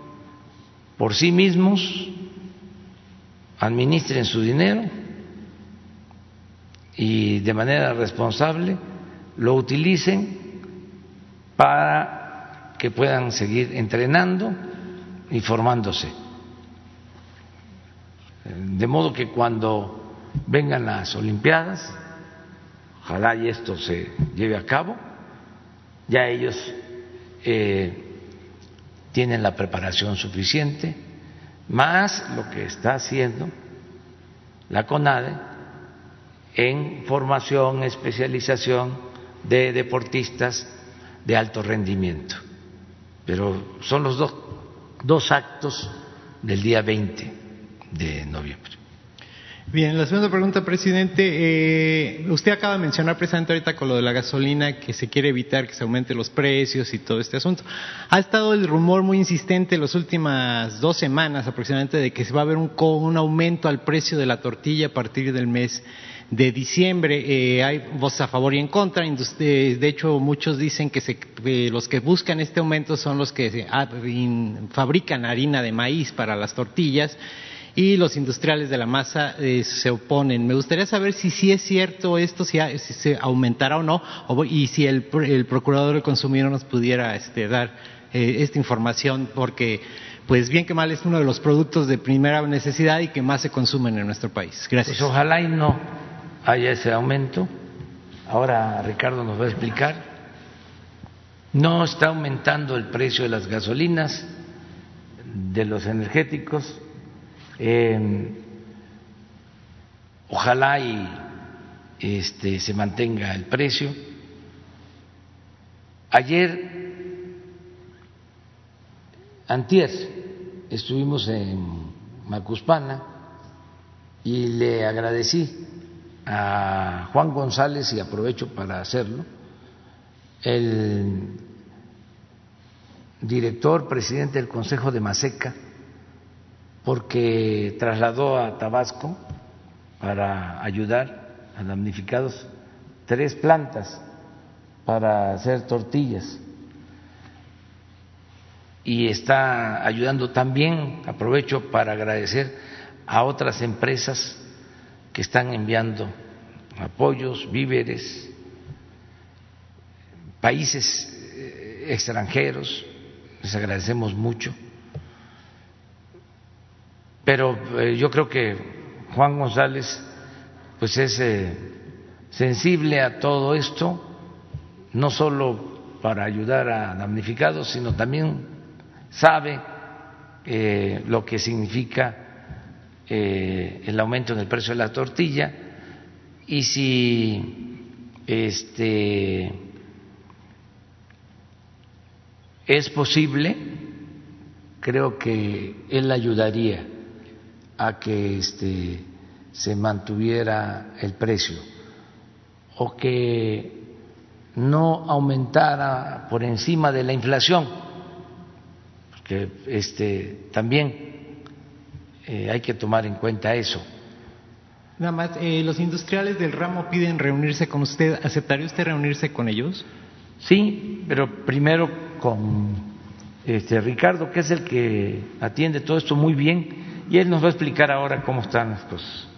por sí mismos administren su dinero y de manera responsable lo utilicen para que puedan seguir entrenando y formándose. De modo que cuando vengan las Olimpiadas, ojalá y esto se lleve a cabo, ya ellos eh, tienen la preparación suficiente, más lo que está haciendo la CONADE en formación, especialización de deportistas de alto rendimiento. Pero son los dos, dos actos del día 20 de noviembre. Bien, la segunda pregunta, presidente. Eh, usted acaba de mencionar precisamente ahorita con lo de la gasolina que se quiere evitar que se aumenten los precios y todo este asunto. Ha estado el rumor muy insistente las últimas dos semanas aproximadamente de que se va a haber un, un aumento al precio de la tortilla a partir del mes de diciembre. Eh, hay voces a favor y en contra. De hecho, muchos dicen que se, eh, los que buscan este aumento son los que ah, fabrican harina de maíz para las tortillas y los industriales de la masa eh, se oponen. Me gustaría saber si sí es cierto esto, si, se aumentará o no, y si el, procurador del consumidor nos pudiera este, dar eh, esta información, porque pues bien que mal es uno de los productos de primera necesidad y que más se consumen en nuestro país. Gracias. Pues ojalá y no haya ese aumento. Ahora Ricardo nos va a explicar. No está aumentando el precio de las gasolinas, de los energéticos, eh, ojalá y este, se mantenga el precio. Ayer, antier, estuvimos en Macuspana y le agradecí a Juan González, y aprovecho para hacerlo, el director, presidente del Consejo de Maseca, porque trasladó a Tabasco para ayudar a damnificados tres plantas para hacer tortillas. Y está ayudando también, aprovecho para agradecer a otras empresas que están enviando apoyos, víveres, países eh, extranjeros, les agradecemos mucho. Pero eh, yo creo que Juan González pues es eh, sensible a todo esto, no solo para ayudar a damnificados, sino también sabe lo que significa el aumento en el precio de la tortilla y si este es posible, creo que él ayudaría a que este, se mantuviera el precio o que no aumentara por encima de la inflación, porque este, también eh, hay que tomar en cuenta eso. Nada más, eh, los industriales del ramo piden reunirse con usted. ¿Aceptaría usted reunirse con ellos? Sí, pero primero con este, Ricardo, que es el que atiende todo esto muy bien y él nos va a explicar ahora cómo están las cosas.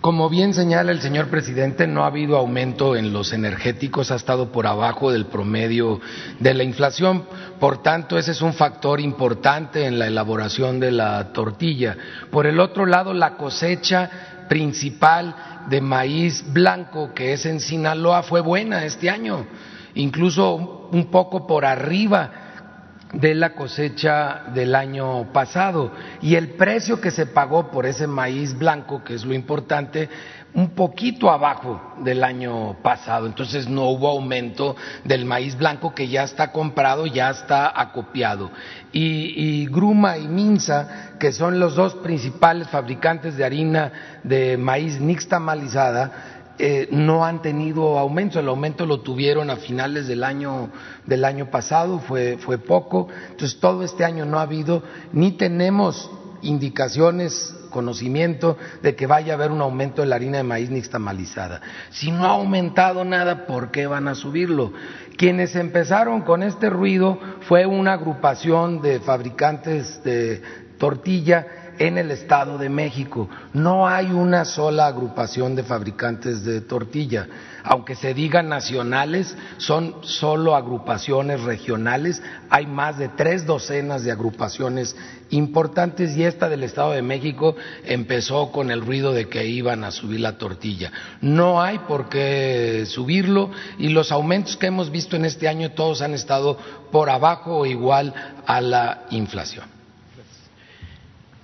Como bien señala el señor presidente, no ha habido aumento en los energéticos, ha estado por abajo del promedio de la inflación. Por tanto, ese es un factor importante en la elaboración de la tortilla. Por el otro lado, la cosecha principal de maíz blanco, que es en Sinaloa, fue buena este año, incluso un poco por arriba de la cosecha del año pasado y el precio que se pagó por ese maíz blanco, que es lo importante, un poquito abajo del año pasado. Entonces no hubo aumento del maíz blanco que ya está comprado, ya está acopiado. Y, Gruma y Minza, que son los dos principales fabricantes de harina de maíz nixtamalizada, eh, no han tenido aumento. El aumento lo tuvieron a finales del año, del año pasado, fue, fue poco. Entonces, todo este año no ha habido, ni tenemos indicaciones, conocimiento de que vaya a haber un aumento de la harina de maíz nixtamalizada. Si no ha aumentado nada, ¿por qué van a subirlo? Quienes empezaron con este ruido fue una agrupación de fabricantes de tortilla en el Estado de México. No hay una sola agrupación de fabricantes de tortilla. Aunque se digan nacionales, son solo agrupaciones regionales. Hay más de tres docenas de agrupaciones importantes y esta del Estado de México empezó con el ruido de que iban a subir la tortilla. No hay por qué subirlo y los aumentos que hemos visto en este año todos han estado por abajo o igual a la inflación.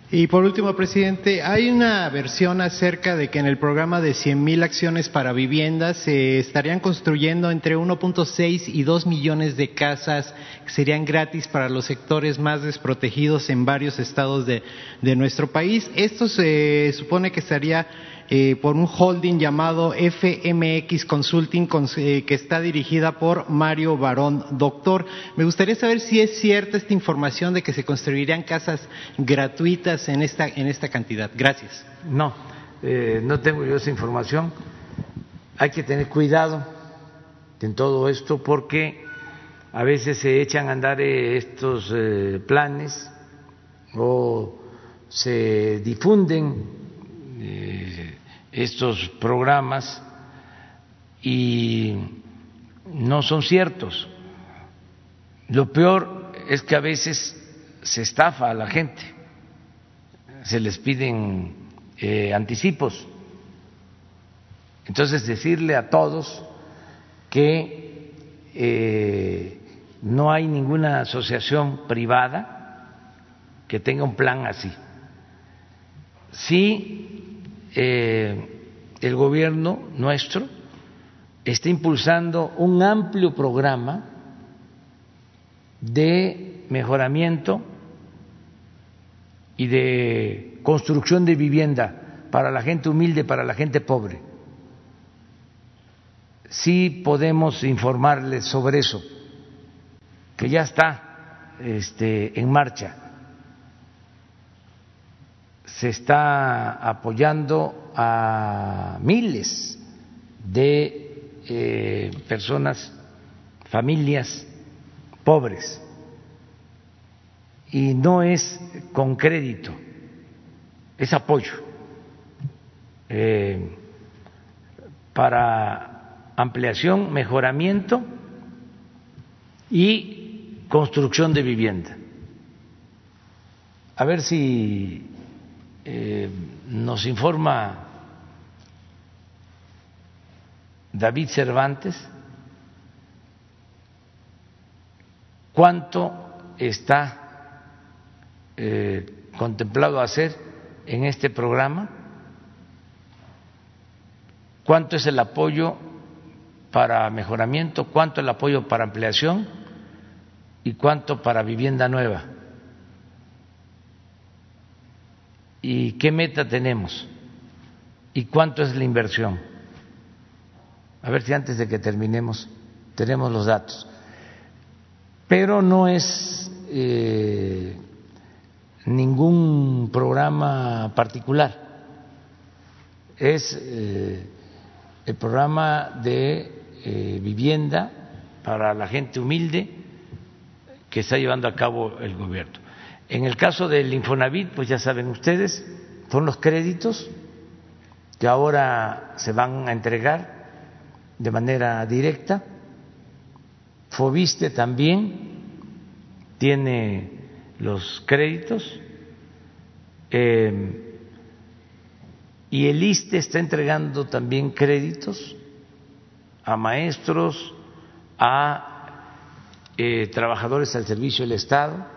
Y por último, presidente, hay una versión acerca de que en el programa de 100.000 acciones para viviendas se estarían construyendo entre 1.6 y 2 millones de casas que serían gratis para los sectores más desprotegidos en varios estados de, de nuestro país. Esto se supone que estaría eh, por un holding llamado FMX Consulting eh, que está dirigida por Mario Barón Doctor. Me gustaría saber si es cierta esta información de que se construirían casas gratuitas en esta, en esta cantidad. Gracias. No, eh, no tengo yo esa información. Hay que tener cuidado en todo esto porque a veces se echan a andar estos planes o se difunden estos programas y no son ciertos. Lo peor es que a veces se estafa a la gente, se les piden eh, anticipos. Entonces decirle a todos que eh, no hay ninguna asociación privada que tenga un plan así. Sí eh, el gobierno nuestro está impulsando un amplio programa de mejoramiento y de construcción de vivienda para la gente humilde, para la gente pobre. Sí podemos informarles sobre eso, que ya está este, en marcha se está apoyando a miles de eh, personas, familias pobres, y no es con crédito, es apoyo eh, para ampliación, mejoramiento y construcción de vivienda. A ver si eh, nos informa David Cervantes cuánto está eh, contemplado hacer en este programa, cuánto es el apoyo para mejoramiento, cuánto el apoyo para ampliación y cuánto para vivienda nueva. Y qué meta tenemos y cuánto es la inversión. A ver si antes de que terminemos tenemos los datos. Pero no es eh, ningún programa particular, es eh, el programa de eh, vivienda para la gente humilde que está llevando a cabo el gobierno. En el caso del Infonavit, pues ya saben ustedes, son los créditos que ahora se van a entregar de manera directa. Fobiste también tiene los créditos eh, y el ISTE está entregando también créditos a maestros, a eh, trabajadores al servicio del Estado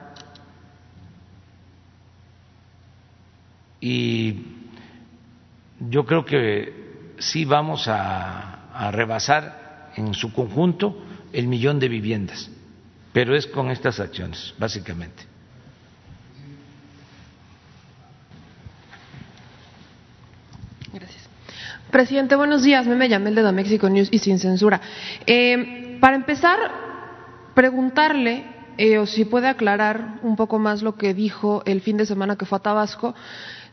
y yo creo que sí vamos a, rebasar en su conjunto el millón de viviendas, pero es con estas acciones, básicamente. Gracias. Presidente, buenos días. Me, me llamé el de México News y sin censura. Eh, para empezar, preguntarle eh, o si puede aclarar un poco más lo que dijo el fin de semana que fue a Tabasco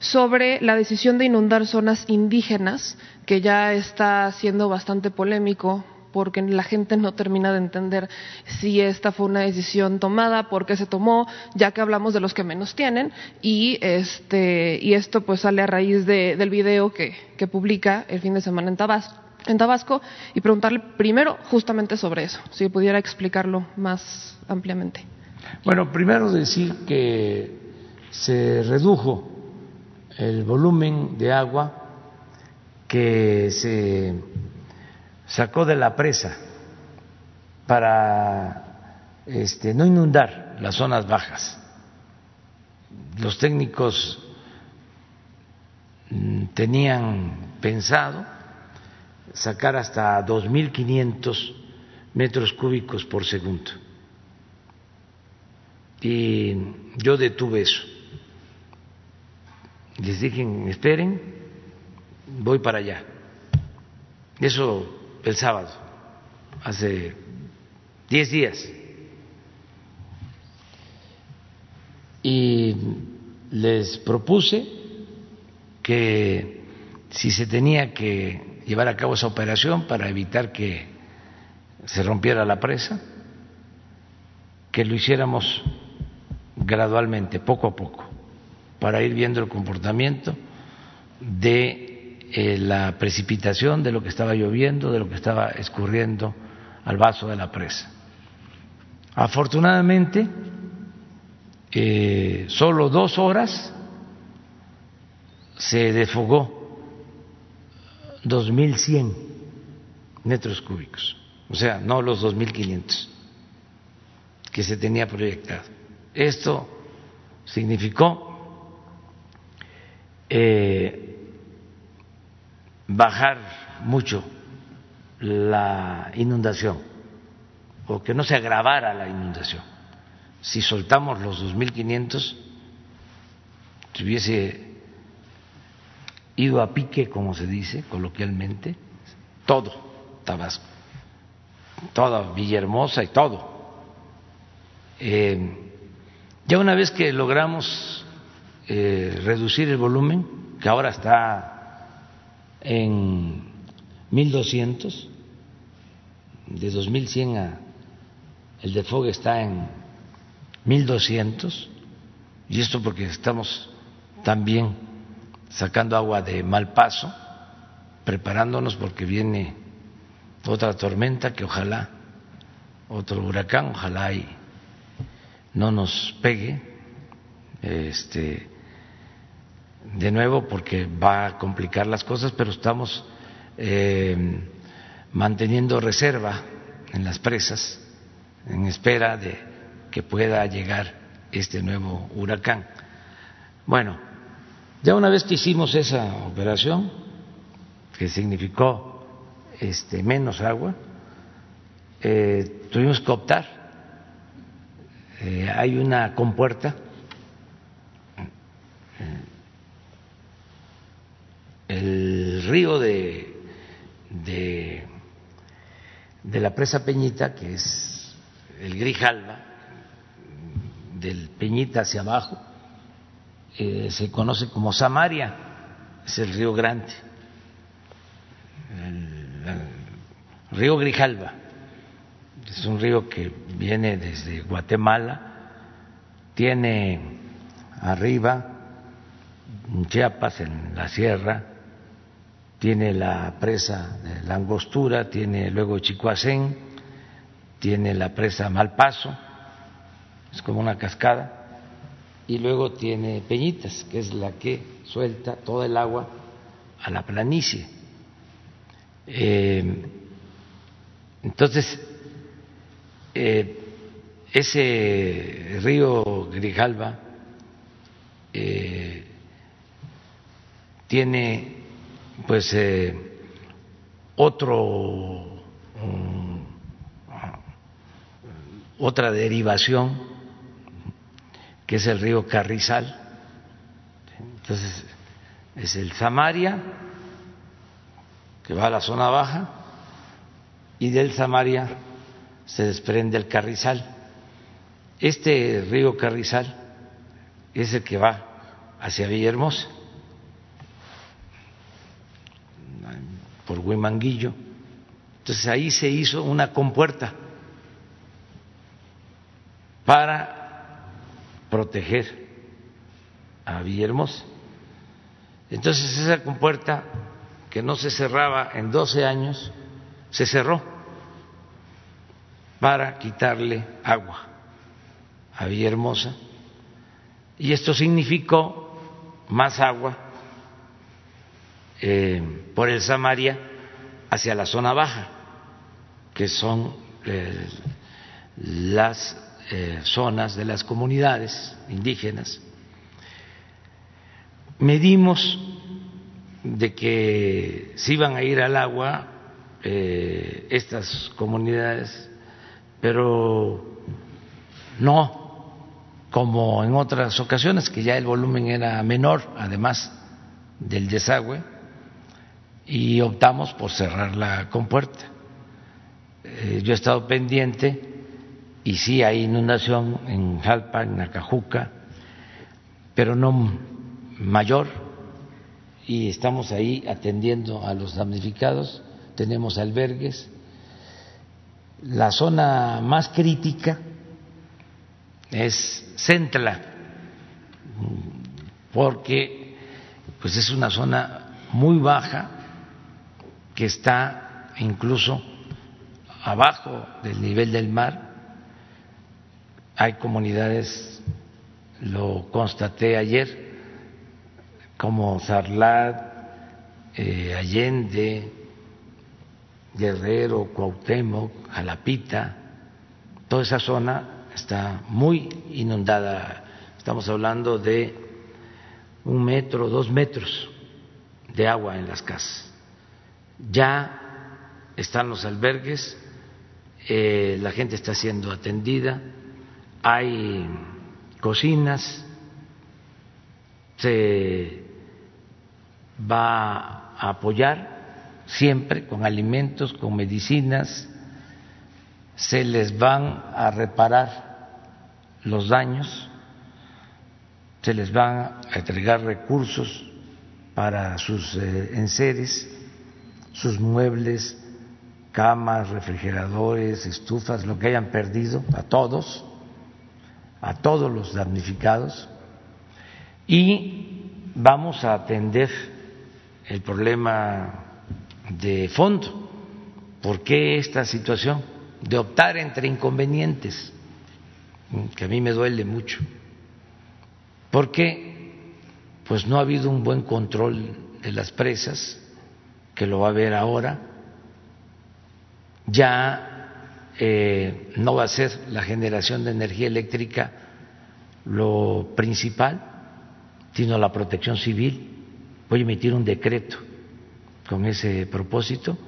sobre la decisión de inundar zonas indígenas, que ya está siendo bastante polémico porque la gente no termina de entender si esta fue una decisión tomada, por qué se tomó, ya que hablamos de los que menos tienen, y este y esto pues sale a raíz del video que, que publica el fin de semana en Tabasco, en Tabasco, y preguntarle primero justamente sobre eso, si pudiera explicarlo más ampliamente. Bueno, primero decir que se redujo el volumen de agua que se sacó de la presa para este, no inundar las zonas bajas. Los técnicos tenían pensado sacar hasta 2.500 metros cúbicos por segundo. Y yo detuve eso. Les dije, esperen, voy para allá. Eso el sábado, hace 10 días. Y les propuse que si se tenía que llevar a cabo esa operación para evitar que se rompiera la presa, que lo hiciéramos gradualmente, poco a poco, para ir viendo el comportamiento de eh, la precipitación, de lo que estaba lloviendo, de lo que estaba escurriendo al vaso de la presa. Afortunadamente, eh, solo dos horas se desfogó 2.100 metros cúbicos, o sea, no los 2.500 que se tenía proyectado. Esto significó eh, bajar mucho la inundación o que no se agravara la inundación. Si soltamos los 2.500, si hubiese ido a pique, como se dice coloquialmente, todo Tabasco, toda Villahermosa y todo. Eh, ya una vez que logramos eh, reducir el volumen, que ahora está en 1200, de 2100 a el de Fog está en 1200, y esto porque estamos también sacando agua de mal paso, preparándonos porque viene otra tormenta que ojalá, otro huracán, ojalá y no nos pegue, este, de nuevo porque va a complicar las cosas, pero estamos eh, manteniendo reserva en las presas en espera de que pueda llegar este nuevo huracán. Bueno, ya una vez que hicimos esa operación, que significó este, menos agua, eh, tuvimos que optar. Eh, hay una compuerta el río de, de, la presa Peñita, que es el Grijalba, del Peñita hacia abajo, eh, se conoce como Samaria, es el río Grande, el, río Grijalba, es un río que viene desde Guatemala, tiene arriba Chiapas en la sierra, tiene la presa de la Angostura, tiene luego Chicoacén, tiene la presa Malpaso, es como una cascada, y luego tiene Peñitas, que es la que suelta todo el agua a la planicie. Eh, entonces, eh, ese río Grijalba eh, tiene pues otro um, otra derivación que es el río Carrizal. Entonces, es el Samaria, que va a la zona baja, y del Samaria se desprende el Carrizal. Este río Carrizal es el que va hacia Villahermosa, por Huemanguillo. Entonces ahí se hizo una compuerta para proteger a Villahermosa. Entonces esa compuerta que no se cerraba en 12 años, se cerró para quitarle agua a Villahermosa y esto significó más agua eh, por el Samaria hacia la zona baja, que son eh, las eh, zonas de las comunidades indígenas, medimos de que se iban a ir al agua estas comunidades, pero no como en otras ocasiones, que ya el volumen era menor, además del desagüe, y optamos por cerrar la compuerta. Eh, yo he estado pendiente y sí hay inundación en Jalpa, en Acajuca, pero no mayor, y estamos ahí atendiendo a los damnificados, tenemos albergues. La zona más crítica es Centla, porque pues es una zona muy baja que está incluso abajo del nivel del mar hay comunidades, lo constaté ayer, como Sarlat, eh, Allende, Guerrero, Cuauhtémoc, Jalapita, toda esa zona está muy inundada. Estamos hablando de un metro, dos metros de agua en las casas. Ya están los albergues, eh, la gente está siendo atendida hay cocinas, se va a apoyar siempre con alimentos, con medicinas, se les van a reparar los daños, se les van a entregar recursos para sus eh, enseres, sus muebles, camas, refrigeradores, estufas, lo que hayan perdido, a todos a todos los damnificados y vamos a atender el problema de fondo. ¿Por qué esta situación de optar entre inconvenientes? Que a mí me duele mucho. Porque pues no ha habido un buen control de las presas, que lo va a haber ahora. Ya eh, no va a ser la generación de energía eléctrica lo principal, sino la protección civil. Voy a emitir un decreto con ese propósito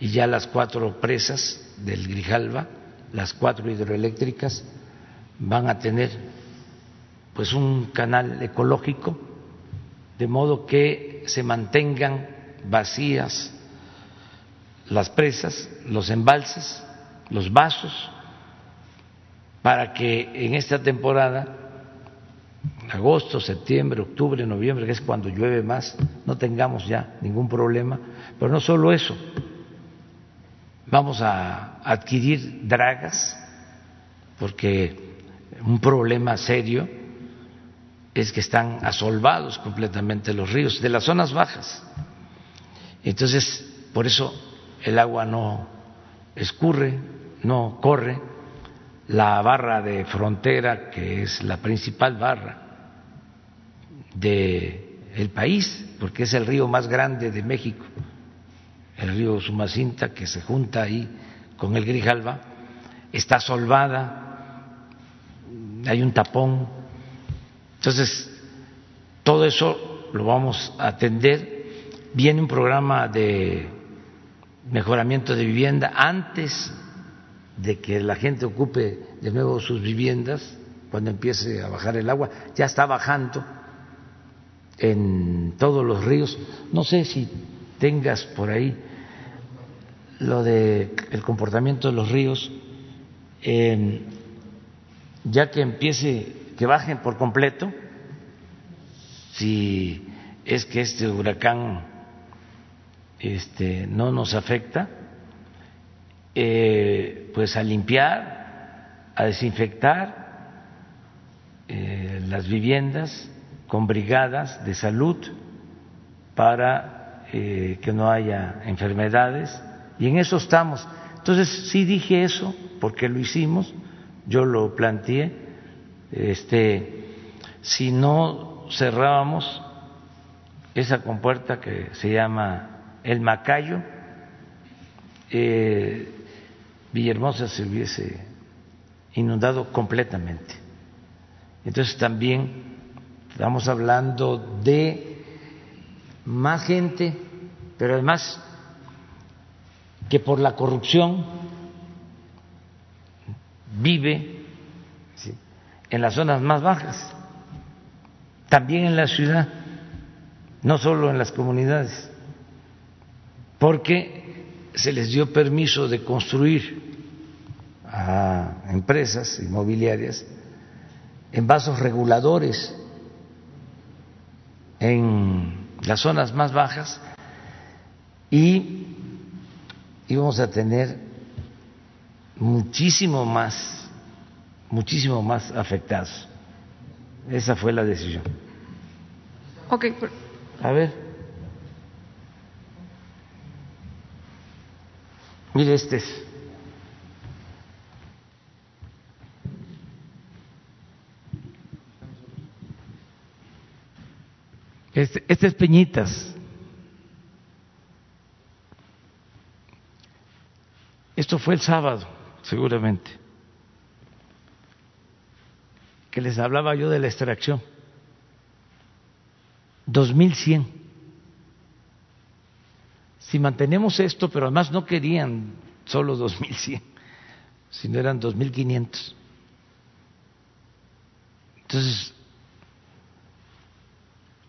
y ya las cuatro presas del Grijalva, las cuatro hidroeléctricas, van a tener pues un canal ecológico de modo que se mantengan vacías las presas, los embalses los vasos para que en esta temporada, agosto, septiembre, octubre, noviembre, que es cuando llueve más, no tengamos ya ningún problema. Pero no solo eso, vamos a adquirir dragas, porque un problema serio es que están asolvados completamente los ríos de las zonas bajas. Entonces, por eso el agua no escurre, no corre, la barra de frontera, que es la principal barra del país, porque es el río más grande de México, el río Sumacinta, que se junta ahí con el Grijalva, está solvada, hay un tapón. Entonces, todo eso lo vamos a atender. Viene un programa de mejoramiento de vivienda antes de que la gente ocupe de nuevo sus viviendas cuando empiece a bajar el agua. Ya está bajando en todos los ríos. No sé si tengas por ahí lo de el comportamiento de los ríos, ya que empiece, que bajen por completo, si es que este huracán este, no nos afecta, eh, pues a limpiar, a desinfectar eh, las viviendas con brigadas de salud para eh, que no haya enfermedades y en eso estamos. Entonces sí dije eso porque lo hicimos, yo lo planteé, este, si no cerrábamos esa compuerta que se llama el Macayo, eh, Villahermosa se hubiese inundado completamente. Entonces también estamos hablando de más gente, pero además que por la corrupción vive en las zonas más bajas, también en la ciudad, no solo en las comunidades, porque se les dio permiso de construir a empresas inmobiliarias en vasos reguladores en las zonas más bajas y íbamos a tener muchísimo más, muchísimo más afectados. Esa fue la decisión. Ok. A ver. Mire, este es. Este, este es Peñitas. Esto fue el sábado, seguramente, que les hablaba yo de la extracción. 2100. Si mantenemos esto, pero además no querían solo 2100, sino eran 2500. Entonces,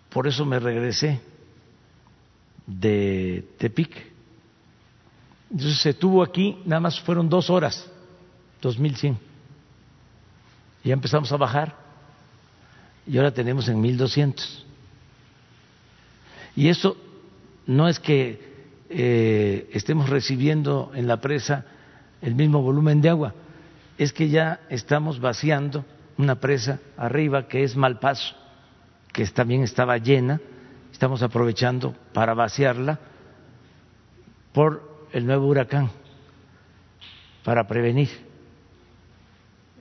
por eso me regresé de Tepic. Entonces se tuvo aquí, nada más fueron dos horas, 2100. Y ya empezamos a bajar y ahora tenemos en 1200. Y eso no es que eh, estemos recibiendo en la presa el mismo volumen de agua, es que ya estamos vaciando una presa arriba que es Malpaso que también estaba llena, estamos aprovechando para vaciarla por el nuevo huracán, para prevenir.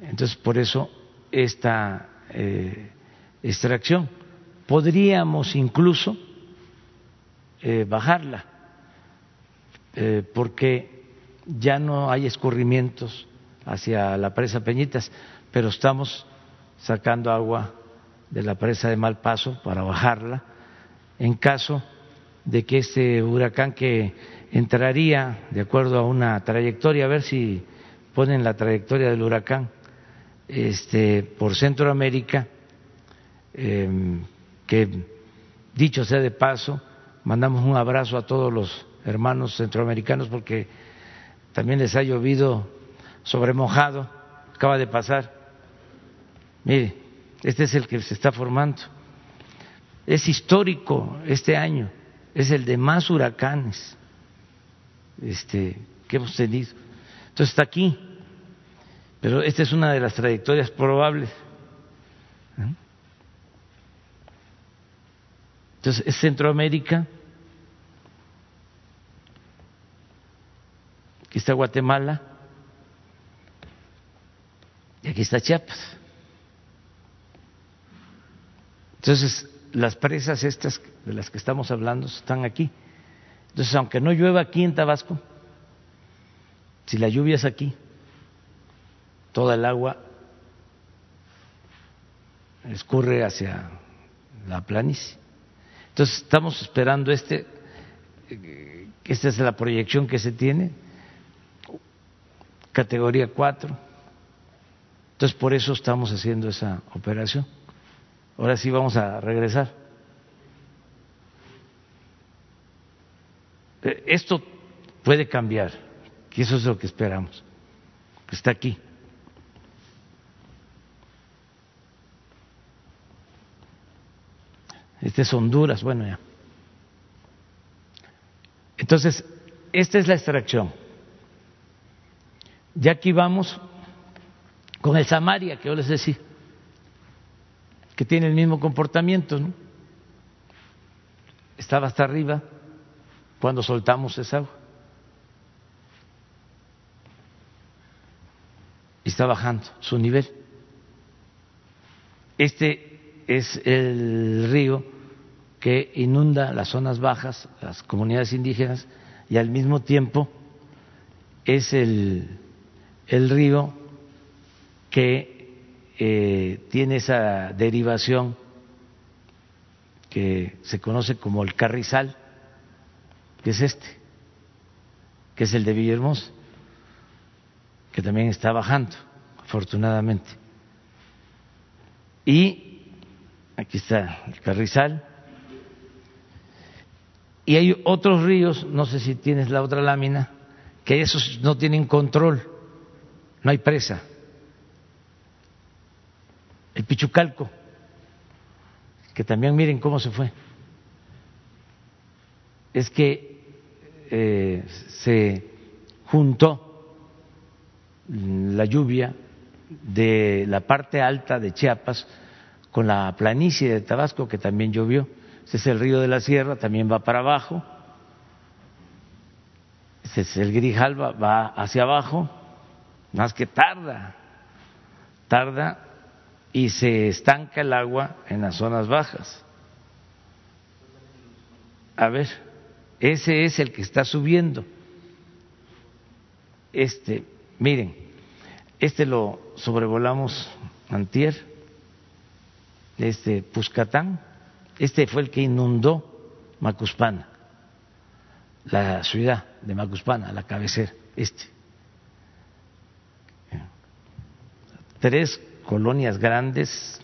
Entonces, por eso esta eh, extracción. Podríamos incluso eh, bajarla, eh, porque ya no hay escurrimientos hacia la presa Peñitas, pero estamos sacando agua de la presa de Malpaso para bajarla. En caso de que este huracán que entraría de acuerdo a una trayectoria, a ver si ponen la trayectoria del huracán este, por Centroamérica, em, que dicho sea de paso, mandamos un abrazo a todos los hermanos centroamericanos porque también les ha llovido sobre mojado, acaba de pasar. Mire, este es el que se está formando. Es histórico este año, es el de más huracanes este, que hemos tenido. Entonces está aquí, pero esta es una de las trayectorias probables. Entonces es Centroamérica, aquí está Guatemala y aquí está Chiapas. Entonces, las presas estas de las que estamos hablando están aquí. Entonces, aunque no llueva aquí en Tabasco, si la lluvia es aquí, toda el agua escurre hacia la planicie. Entonces, estamos esperando este, esta es la proyección que se tiene, categoría 4. Entonces, por eso estamos haciendo esa operación. Ahora sí vamos a regresar. Eh, esto puede cambiar, y eso es lo que esperamos, está aquí. Este es Honduras, bueno ya. Entonces, esta es la extracción. Ya aquí vamos con el Samaria que yo les decía que tiene el mismo comportamiento. ¿no? Estaba hasta arriba cuando soltamos esa agua. Y está bajando su nivel. Este es el río que inunda las zonas bajas, las comunidades indígenas, y al mismo tiempo es el, el río que eh, tiene esa derivación que se conoce como el Carrizal, que es este, que es el de Villahermosa, que también está bajando, afortunadamente. Y aquí está el Carrizal. Y hay otros ríos, no sé si tienes la otra lámina, que esos no tienen control, no hay presa. El Pichucalco, que también miren cómo se fue. Es que eh, se juntó la lluvia de la parte alta de Chiapas con la planicie de Tabasco, que también llovió. Este es el río de la Sierra, también va para abajo el Grijalba, va hacia abajo, más que tarda, tarda y se estanca el agua en las zonas bajas. A ver, ese es el que está subiendo. Este, miren, este lo sobrevolamos antier, este Puscatán, este fue el que inundó Macuspana la ciudad de Macuspana, la cabecera, este. Tres colonias grandes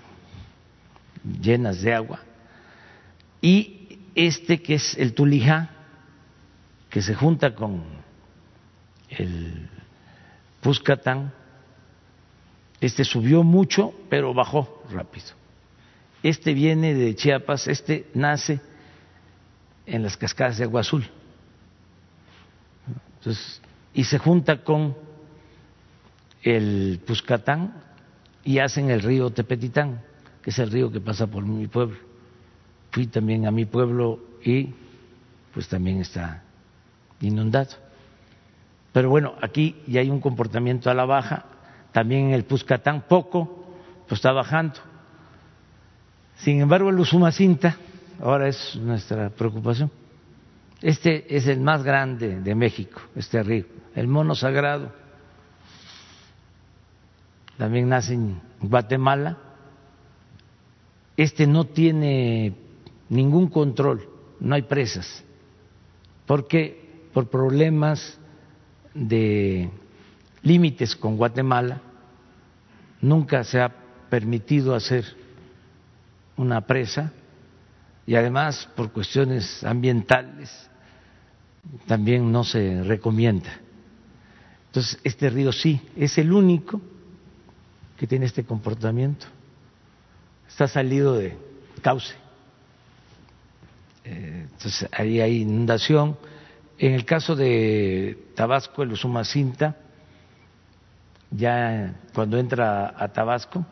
llenas de agua y este que es el Tulijá, que se junta con el Puscatán, este subió mucho, pero bajó rápido. Este viene de Chiapas, este nace en las cascadas de Agua Azul y se junta con el Puscatán y hacen el río Tepetitán, que es el río que pasa por mi pueblo. Fui también a mi pueblo y pues también está inundado. Pero bueno, aquí ya hay un comportamiento a la baja, también en el Puscatán poco, pues está bajando. Sin embargo, el Usumacinta ahora es nuestra preocupación este es el más grande de México, este río, el mono sagrado. También nace en Guatemala. Este no tiene ningún control, no hay presas, porque por problemas de límites con Guatemala nunca se ha permitido hacer una presa y además por cuestiones ambientales también no se recomienda. Entonces, este río sí, es el único que tiene este comportamiento. Está salido de cauce. Eh, entonces, ahí hay inundación. En el caso de Tabasco, el Usumacinta, ya cuando entra a Tabasco,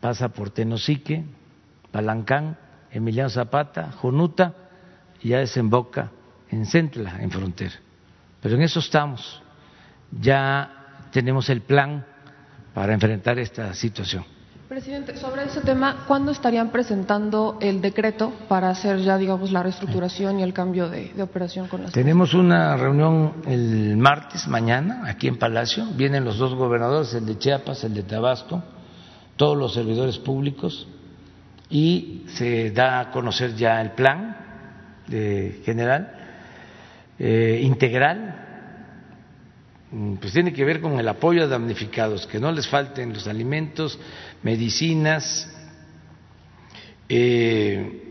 pasa por Tenosique, Palancán, Emiliano Zapata, Jonuta, y ya desemboca en Centla, en frontera. Pero en eso estamos. Ya tenemos el plan para enfrentar esta situación. Presidente, sobre ese tema, ¿cuándo estarían presentando el decreto para hacer ya, digamos, la reestructuración y el cambio de, operación con las Tenemos una reunión el martes, mañana, aquí en Palacio. Vienen los dos gobernadores, el de Chiapas, el de Tabasco, todos los servidores públicos, y se da a conocer ya el plan de general eh, integral, pues tiene que ver con el apoyo a damnificados, que no les falten los alimentos, medicinas, eh,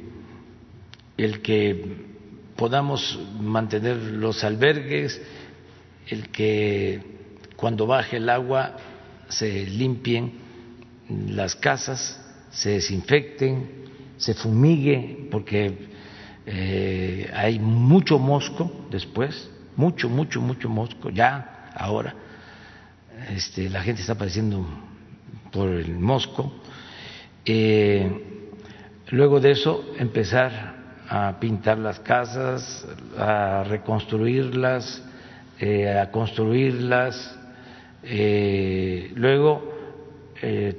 el que podamos mantener los albergues, el que cuando baje el agua se limpien las casas, se desinfecten, se fumigue, porque eh, hay mucho mosco después, mucho, mucho, mucho mosco, ya ahora. Este, la gente está padeciendo por el mosco. Eh, luego de eso empezar a pintar las casas, a reconstruirlas, eh, a construirlas, luego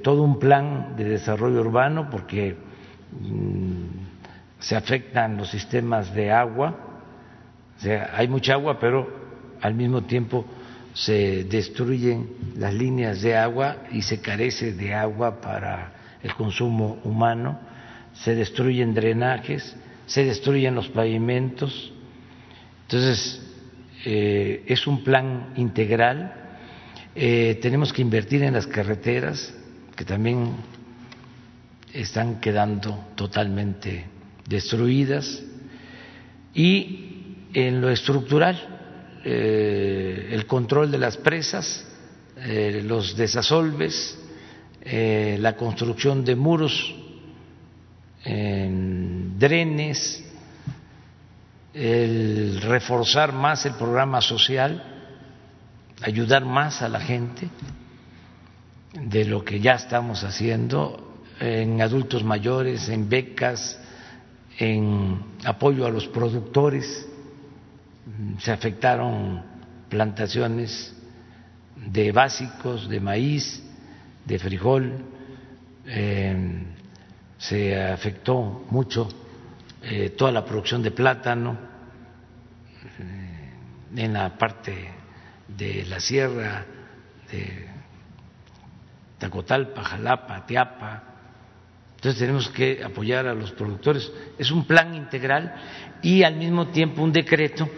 todo un plan de desarrollo urbano porque mm, se afectan los sistemas de agua, o sea, hay mucha agua, pero al mismo tiempo se destruyen las líneas de agua y se carece de agua para el consumo humano, se destruyen drenajes, se destruyen los pavimentos. Entonces, eh, es un plan integral. Eh, tenemos que invertir en las carreteras, que también están quedando totalmente destruidas, y en lo estructural, eh, el control de las presas, los desasolves, la construcción de muros en drenes, el reforzar más el programa social, ayudar más a la gente de lo que ya estamos haciendo en adultos mayores, en becas, en apoyo a los productores. Se afectaron plantaciones de básicos, de maíz, de frijol, se afectó mucho eh, toda la producción de plátano eh, en la parte de la sierra de Tacotalpa, Jalapa, Tiapa. Entonces tenemos que apoyar a los productores. Es un plan integral y al mismo tiempo un decreto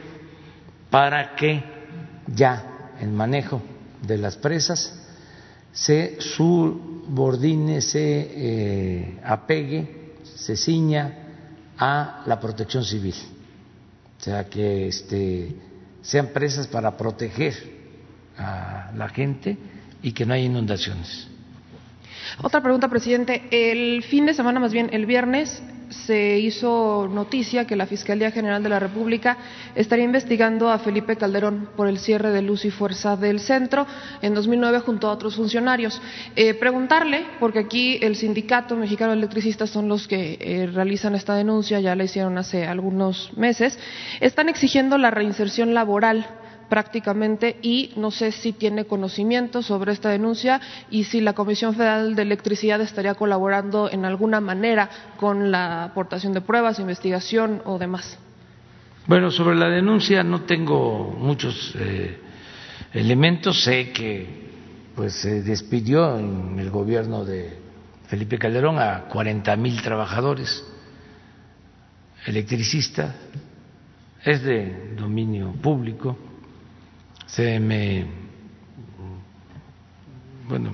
para que ya el manejo de las presas se subordine, se eh, apegue, se ciña a la protección civil. O sea, que este, sean presas para proteger a la gente y que no haya inundaciones. Otra pregunta, presidente. El fin de semana, más bien el viernes, se hizo noticia que la Fiscalía General de la República estaría investigando a Felipe Calderón por el cierre de luz y fuerza del centro en 2009 junto a otros funcionarios. Eh, preguntarle, porque aquí el Sindicato Mexicano de Electricistas son los que eh, realizan esta denuncia, ya la hicieron hace algunos meses, están exigiendo la reinserción laboral prácticamente y no sé si tiene conocimiento sobre esta denuncia y si la Comisión Federal de Electricidad estaría colaborando en alguna manera con la aportación de pruebas, investigación o demás. Bueno, sobre la denuncia no tengo muchos eh, elementos. Sé que pues se despidió en el gobierno de Felipe Calderón a 40 mil trabajadores electricistas. Es de dominio público se me, bueno,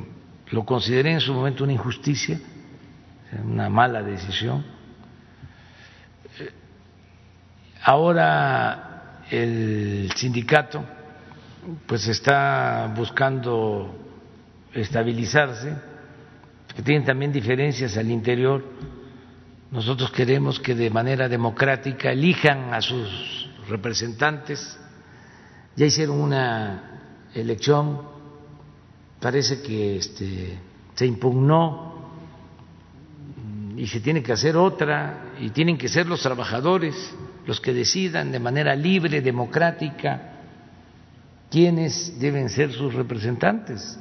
lo consideré en su momento una injusticia, una mala decisión. Ahora el sindicato pues está buscando estabilizarse, que tienen también diferencias al interior. Nosotros queremos que de manera democrática elijan a sus representantes ya hicieron una elección, parece que este, se impugnó y se tiene que hacer otra y tienen que ser los trabajadores los que decidan de manera libre, democrática, quiénes deben ser sus representantes.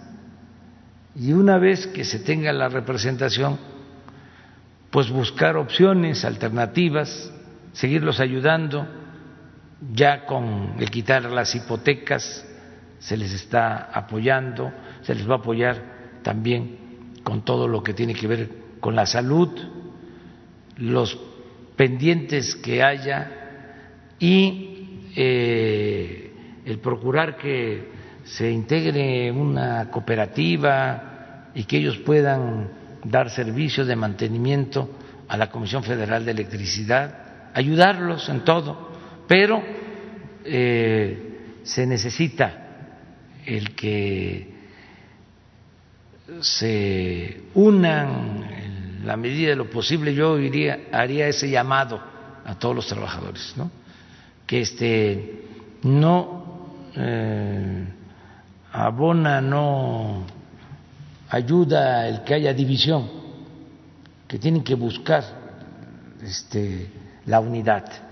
Y una vez que se tenga la representación, pues buscar opciones alternativas, seguirlos ayudando ya con el quitar las hipotecas se les está apoyando, se les va a apoyar también con todo lo que tiene que ver con la salud, los pendientes que haya y eh, el procurar que se integre una cooperativa y que ellos puedan dar servicios de mantenimiento a la Comisión Federal de Electricidad, ayudarlos en todo pero eh, se necesita el que se unan en la medida de lo posible. Yo iría, haría ese llamado a todos los trabajadores, ¿no? que este no eh, abona, no ayuda el que haya división, que tienen que buscar este, la unidad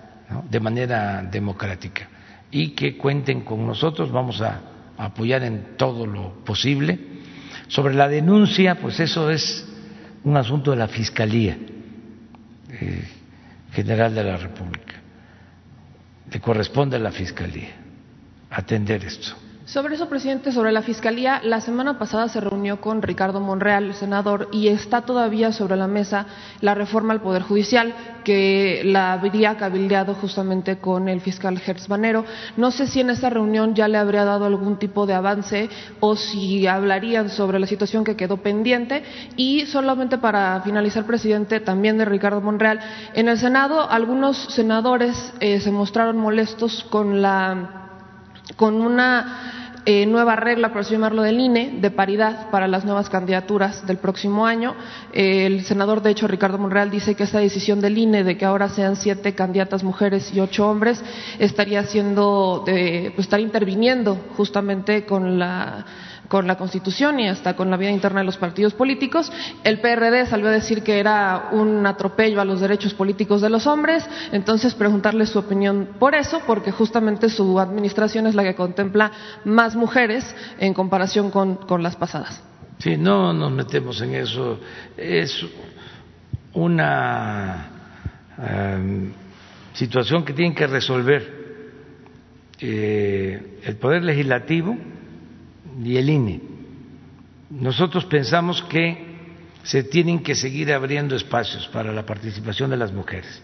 de manera democrática y que cuenten con nosotros, vamos a apoyar en todo lo posible. Sobre la denuncia, pues eso es un asunto de la Fiscalía eh, General de la República. Le corresponde a la Fiscalía atender esto. Sobre eso, presidente, sobre la Fiscalía, la semana pasada se reunió con Ricardo Monreal, senador, y está todavía sobre la mesa la reforma al Poder Judicial, que la habría cabildeado justamente con el fiscal Gertz. No sé si en esa reunión ya le habría dado algún tipo de avance o si hablarían sobre la situación que quedó pendiente. Y solamente para finalizar, presidente, también de Ricardo Monreal, en el Senado algunos senadores eh, se mostraron molestos con la con una eh, nueva regla, por así llamarlo, del INE, de paridad para las nuevas candidaturas del próximo año. Eh, el senador, de hecho, Ricardo Monreal, dice que esta decisión del INE de que ahora sean siete candidatas mujeres y ocho hombres estaría haciendo, pues estaría interviniendo justamente con la con la Constitución y hasta con la vida interna de los partidos políticos. El PRD salió a decir que era un atropello a los derechos políticos de los hombres, entonces preguntarle su opinión por eso, porque justamente su administración es la que contempla más mujeres en comparación con, las pasadas. Sí, no nos metemos en eso. Es una em, situación que tiene que resolver eh, el Poder Legislativo y el INE. Nosotros pensamos que se tienen que seguir abriendo espacios para la participación de las mujeres.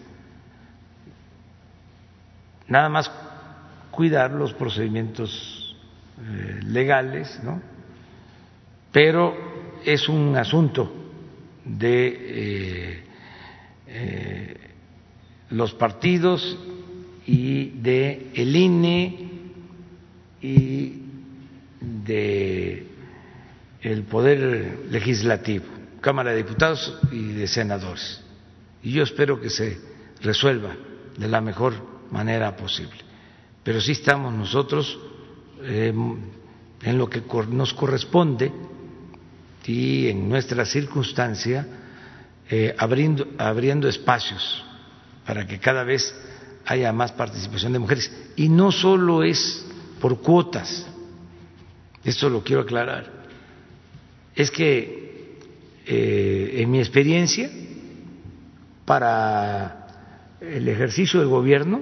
Nada más cuidar los procedimientos eh, legales, ¿no? Pero es un asunto de eh, eh, los partidos y de el INE y de el poder legislativo, Cámara de Diputados y de senadores. Y yo espero que se resuelva de la mejor manera posible. Pero sí estamos nosotros eh, en lo que nos corresponde y en nuestra circunstancia eh, abriendo, abriendo espacios para que cada vez haya más participación de mujeres. Y no solo es por cuotas, esto lo quiero aclarar, es que eh, en mi experiencia para el ejercicio del gobierno,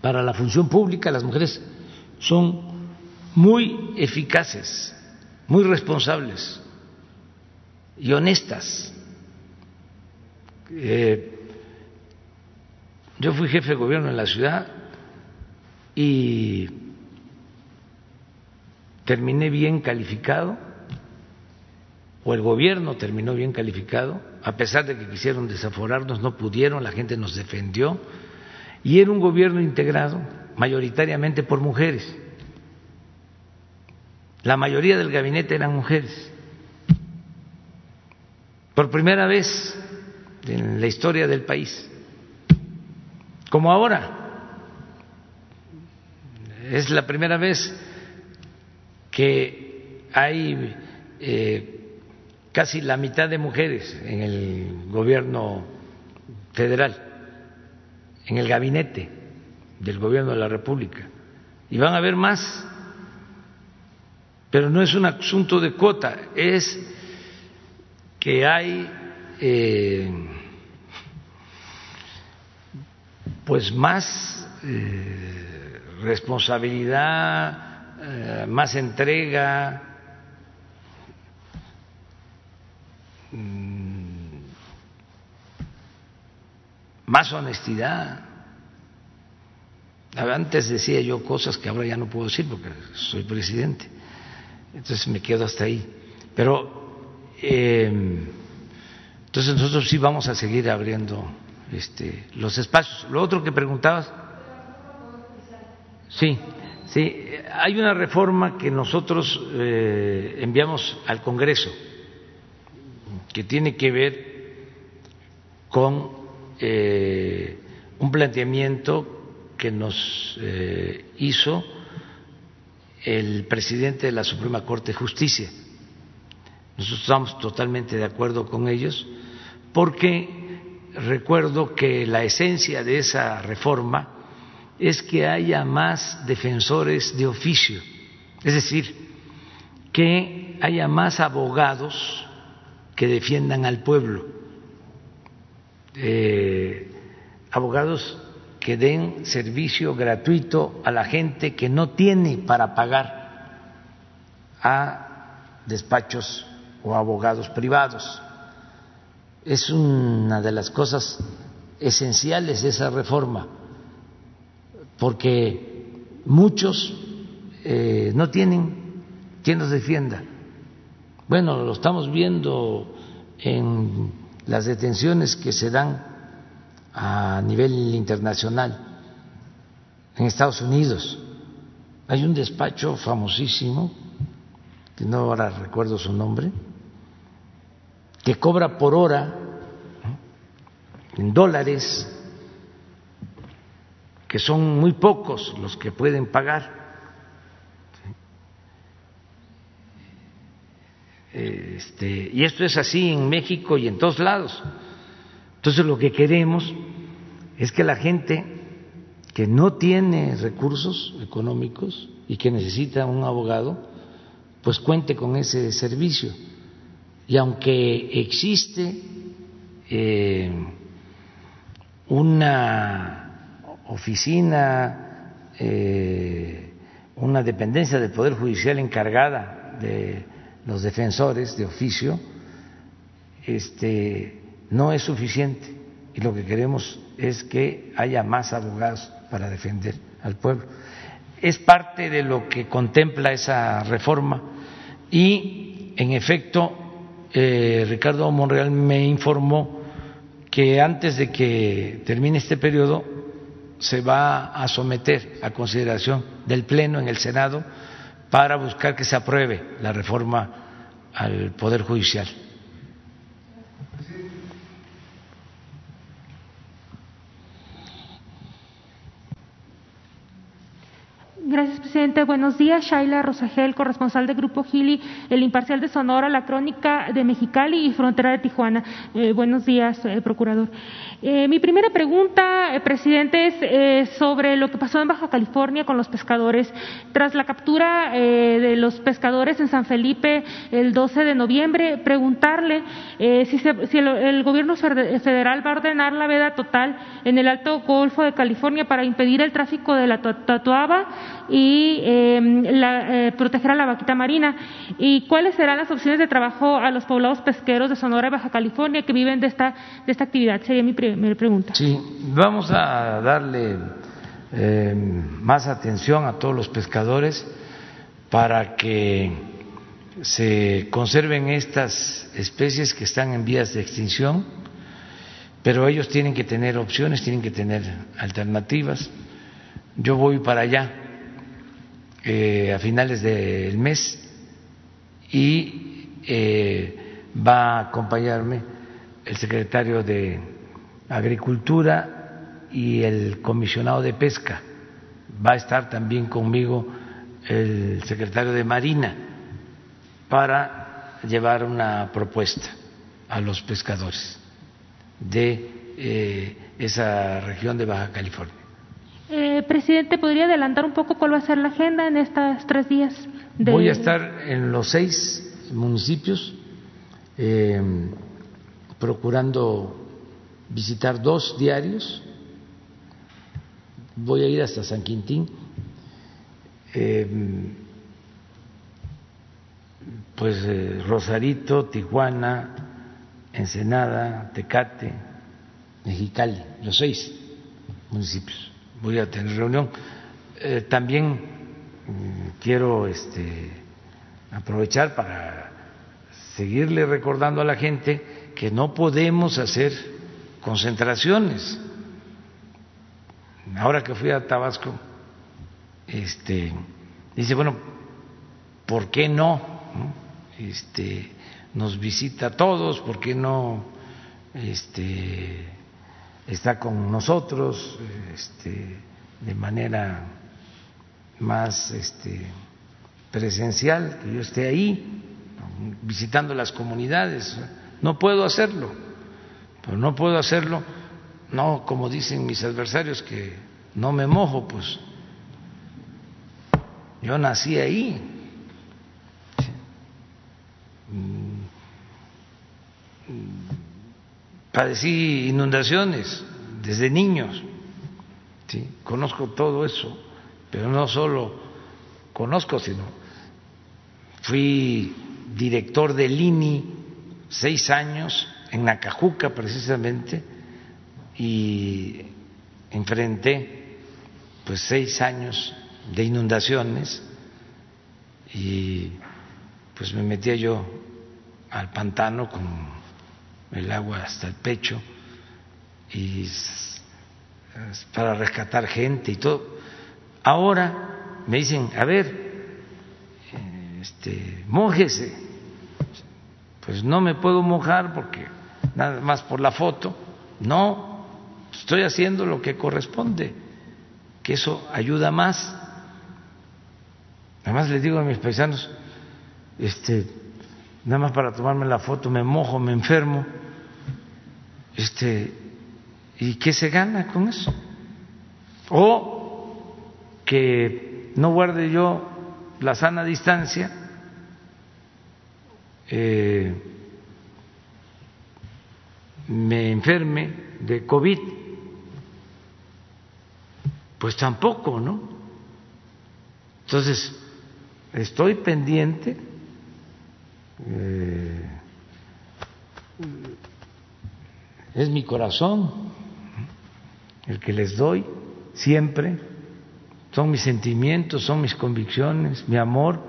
para la función pública, las mujeres son muy eficaces, muy responsables y honestas. Eh, yo fui jefe de gobierno en la ciudad y terminé bien calificado, o el gobierno terminó bien calificado, a pesar de que quisieron desaforarnos, no pudieron, la gente nos defendió, y era un gobierno integrado mayoritariamente por mujeres. La mayoría del gabinete eran mujeres. Por primera vez en la historia del país, como ahora. Es la primera vez que hay eh, casi la mitad de mujeres en el gobierno federal, en el gabinete del gobierno de la República, y van a haber más, pero no es un asunto de cuota, es que hay eh, pues más eh, responsabilidad, eh, más entrega, mm, más honestidad. Antes decía yo cosas que ahora ya no puedo decir porque soy presidente, entonces me quedo hasta ahí. Pero em, entonces nosotros sí vamos a seguir abriendo este, los espacios. Lo otro que preguntabas, sí, sí, hay una reforma que nosotros eh, enviamos al Congreso que tiene que ver con eh, un planteamiento que nos eh, hizo el presidente de la Suprema Corte de Justicia. Nosotros estamos totalmente de acuerdo con ellos porque recuerdo que la esencia de esa reforma es que haya más defensores de oficio, es decir, que haya más abogados que defiendan al pueblo, eh, abogados que den servicio gratuito a la gente que no tiene para pagar a despachos o abogados privados. Es una de las cosas esenciales de esa reforma, porque muchos eh, no tienen quien los defienda. Bueno, lo estamos viendo en las detenciones que se dan a nivel internacional en Estados Unidos. Hay un despacho famosísimo, que no ahora recuerdo su nombre, que cobra por hora en dólares, que son muy pocos los que pueden pagar. Este, y esto es así en México y en todos lados. Entonces lo que queremos es que la gente que no tiene recursos económicos y que necesita un abogado, pues cuente con ese servicio. Y aunque existe eh, una oficina, eh, una dependencia del Poder Judicial encargada de los defensores de oficio, este, no es suficiente y lo que queremos es que haya más abogados para defender al pueblo. Es parte de lo que contempla esa reforma y, en efecto, eh, Ricardo Monreal me informó que antes de que termine este periodo se va a someter a consideración del Pleno en el Senado para buscar que se apruebe la reforma al Poder Judicial. Gracias, presidente. Buenos días. Shaila Rosagel, corresponsal del Grupo Gili, El Imparcial de Sonora, La Crónica de Mexicali y Frontera de Tijuana. Eh, buenos días, eh, procurador. Eh, mi primera pregunta, presidente, es sobre lo que pasó en Baja California con los pescadores. Tras la captura de los pescadores en San Felipe el 12 de noviembre, preguntarle si, si el, el, gobierno federal va a ordenar la veda total en el Alto Golfo de California para impedir el tráfico de la tatuaba y em, eh, proteger a la vaquita marina. ¿Y cuáles serán las opciones de trabajo a los poblados pesqueros de Sonora y Baja California que viven de esta, de esta actividad? Sería mi primera pregunta. Sí, vamos a darle em, más atención a todos los pescadores para que se conserven estas especies que están en vías de extinción, pero ellos tienen que tener opciones, tienen que tener alternativas. Yo voy para allá eh, a finales del mes y eh, va a acompañarme el secretario de Agricultura y el comisionado de Pesca. Va a estar también conmigo el secretario de Marina para llevar una propuesta a los pescadores de eh, esa región de Baja California. Eh, presidente, ¿podría adelantar un poco cuál va a ser la agenda en estos tres días? Voy a estar en los seis municipios eh, procurando visitar dos diarios. Voy a ir hasta San Quintín. Eh, pues Rosarito, Tijuana, Ensenada, Tecate, Mexicali, los seis municipios voy a tener reunión. Eh, también mm, quiero este, aprovechar para seguirle recordando a la gente que no podemos hacer concentraciones. Ahora que fui a Tabasco, este, dice, bueno, ¿por qué no? Este, nos visita a todos, ¿por qué no está con nosotros este, de manera más este, presencial, que yo esté ahí visitando las comunidades. No puedo hacerlo, pero no puedo hacerlo, no como dicen mis adversarios que no me mojo, pues yo nací ahí. Padecí inundaciones desde niños ¿sí? conozco todo eso, pero no solo conozco, sino fui director del INI seis años en Nacajuca precisamente y enfrenté pues seis años de inundaciones y pues me metía yo al pantano con el agua hasta el pecho y para rescatar gente y todo. Ahora me dicen, a ver, este, mójese. Pues no me puedo mojar porque nada más por la foto. No, estoy haciendo lo que corresponde, que eso ayuda más. Además les digo a mis paisanos, este, nada más para tomarme la foto me mojo, me enfermo, este, ¿y qué se gana con eso? O que no guarde yo la sana distancia, eh, me enferme de COVID, pues tampoco, ¿no? Entonces, estoy pendiente. Eh, es mi corazón el que les doy siempre, son mis sentimientos, son mis convicciones, mi amor.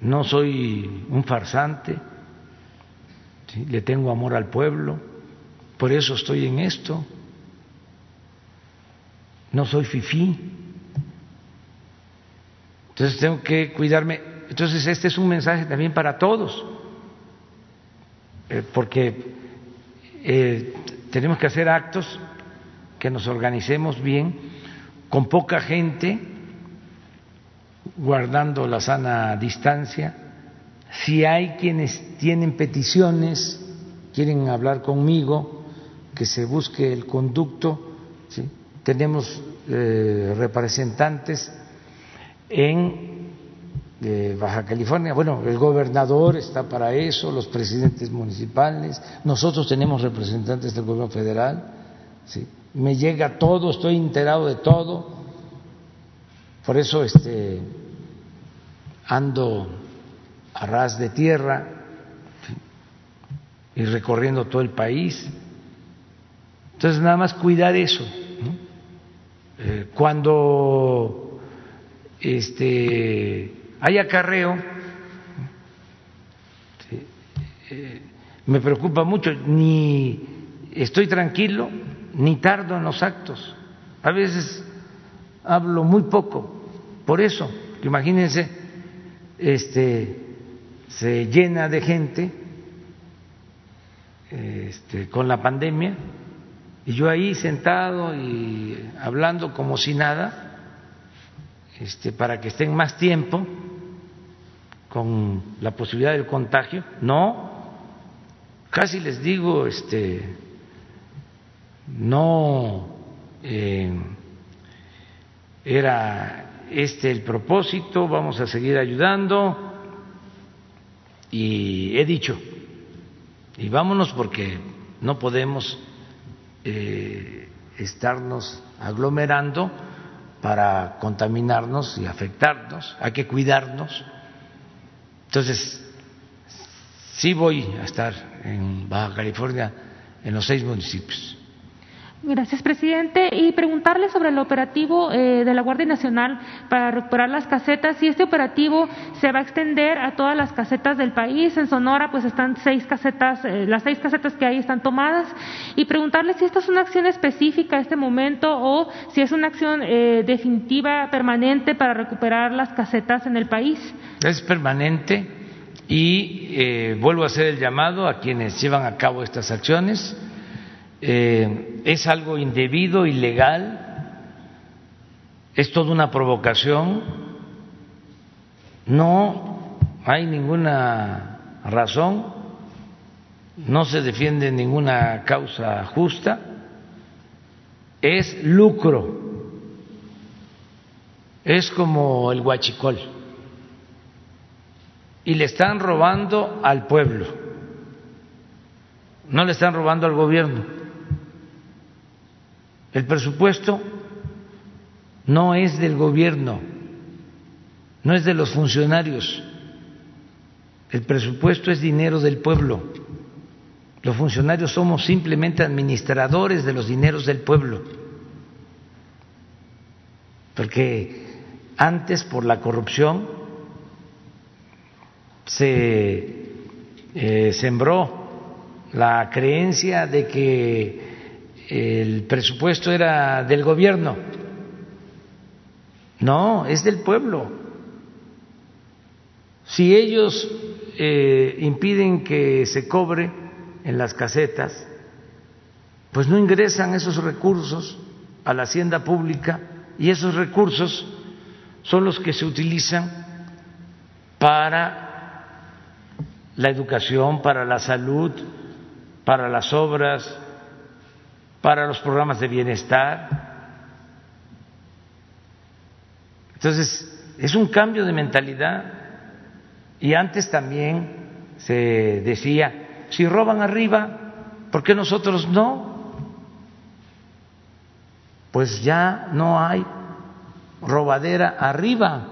No soy un farsante, le tengo amor al pueblo, por eso estoy en esto. No soy fifí. Entonces tengo que cuidarme. Entonces este es un mensaje también para todos, eh, porque eh, tenemos que hacer actos que nos organicemos bien, con poca gente, guardando la sana distancia. Si hay quienes tienen peticiones, quieren hablar conmigo, que se busque el conducto, tenemos eh, representantes en de Baja California. Bueno, el gobernador está para eso, los presidentes municipales, nosotros tenemos representantes del gobierno federal, ¿sí? me llega todo, estoy enterado de todo, por eso este, ando a ras de tierra y recorriendo todo el país. Entonces, nada más cuidar eso. Eh, cuando este, hay acarreo, eh, me preocupa mucho, ni estoy tranquilo, ni tardo en los actos. A veces hablo muy poco, por eso, imagínense, este, se llena de gente este, con la pandemia y yo ahí sentado y hablando como si nada, este, para que estén más tiempo con la posibilidad del contagio. No, casi les digo, este, no eh, era este el propósito, vamos a seguir ayudando y he dicho, y vámonos porque no podemos eh, estarnos aglomerando para contaminarnos y afectarnos, hay que cuidarnos. Entonces, sí voy a estar en Baja California en los seis municipios. Gracias, presidente. Y preguntarle sobre el operativo eh, de la Guardia Nacional para recuperar las casetas. Si este operativo se va a extender a todas las casetas del país. En Sonora, pues están seis casetas, eh, las seis casetas que hay están tomadas. Y preguntarle si esta es una acción específica a este momento o si es una acción eh, definitiva, permanente para recuperar las casetas en el país. Es permanente y vuelvo a hacer el llamado a quienes llevan a cabo estas acciones eh, es algo indebido, ilegal, es toda una provocación, no hay ninguna razón, no se defiende ninguna causa justa, es lucro, es como el huachicol y le están robando al pueblo, no le están robando al gobierno El presupuesto no es del gobierno, no es de los funcionarios. El presupuesto es dinero del pueblo. Los funcionarios somos simplemente administradores de los dineros del pueblo. Porque antes, por la corrupción, se eh, sembró la creencia de que el presupuesto era del gobierno. No, es del pueblo. Si ellos eh, impiden que se cobre en las casetas, pues no ingresan esos recursos a la hacienda pública y esos recursos son los que se utilizan para la educación, para la salud, para las obras, para los programas de bienestar. Entonces, es un cambio de mentalidad. Y antes también se decía, si roban arriba, ¿por qué nosotros no? Pues ya no hay robadera arriba.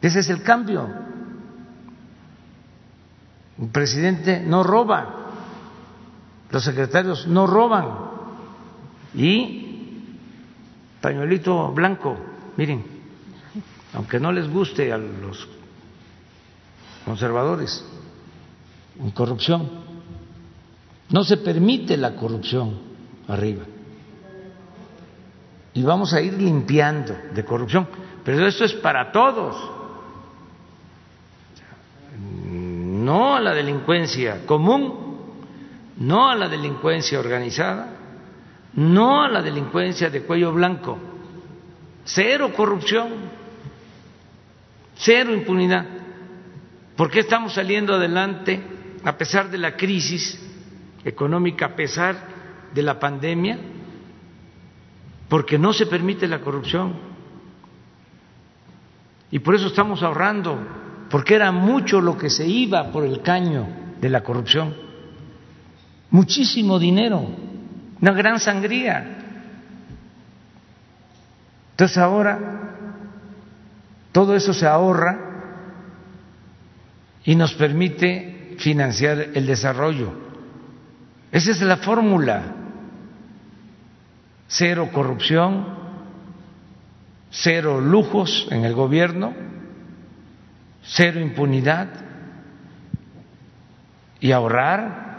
Ese es el cambio. El presidente no roba, los secretarios no roban. Y pañuelito blanco, miren, aunque no les guste a los conservadores, en corrupción. No se permite la corrupción arriba. Y vamos a ir limpiando de corrupción. Pero esto es para todos. No a la delincuencia común, no a la delincuencia organizada, no a la delincuencia de cuello blanco. Cero corrupción, cero impunidad. ¿Por qué estamos saliendo adelante a pesar de la crisis económica, a pesar de la pandemia? Porque no se permite la corrupción. Y por eso estamos ahorrando, porque era mucho lo que se iba por el caño de la corrupción. Muchísimo dinero, una gran sangría. Entonces ahora todo eso se ahorra y nos permite financiar el desarrollo. Esa es la fórmula. Cero corrupción, cero lujos en el gobierno, cero impunidad y ahorrar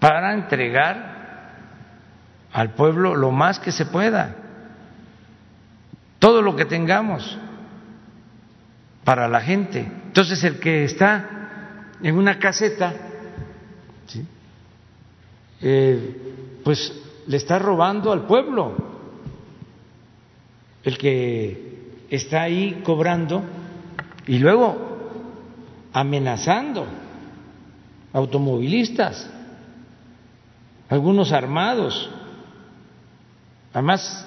para entregar al pueblo lo más que se pueda, todo lo que tengamos para la gente. Entonces el que está en una caseta, eh, pues le está robando al pueblo. El que está ahí cobrando y luego amenazando automovilistas, algunos armados, además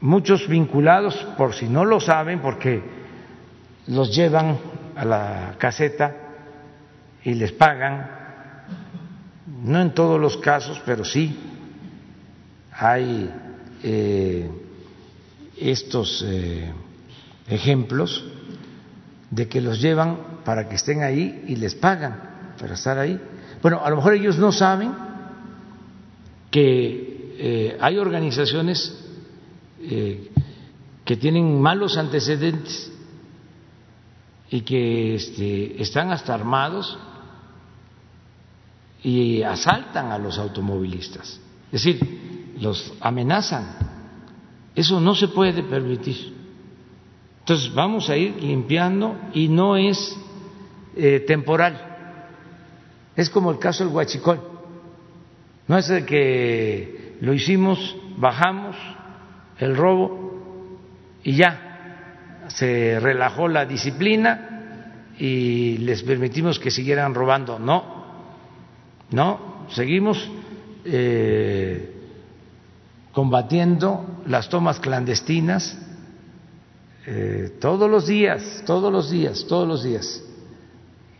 muchos vinculados, por si no lo saben, porque los llevan a la caseta y les pagan, no en todos los casos, pero sí hay eh, estos eh, ejemplos de que los llevan para que estén ahí y les pagan para estar ahí. Bueno, a lo mejor ellos no saben que eh, hay organizaciones que tienen malos antecedentes y que este, están hasta armados y asaltan a los automovilistas. Es decir, los amenazan. Eso no se puede permitir. Entonces vamos a ir limpiando y no es eh, temporal. Es como el caso del huachicol. No es de que lo hicimos, bajamos el robo y ya se relajó la disciplina y les permitimos que siguieran robando. No, no, seguimos eh, combatiendo las tomas clandestinas eh, todos los días, todos los días, todos los días.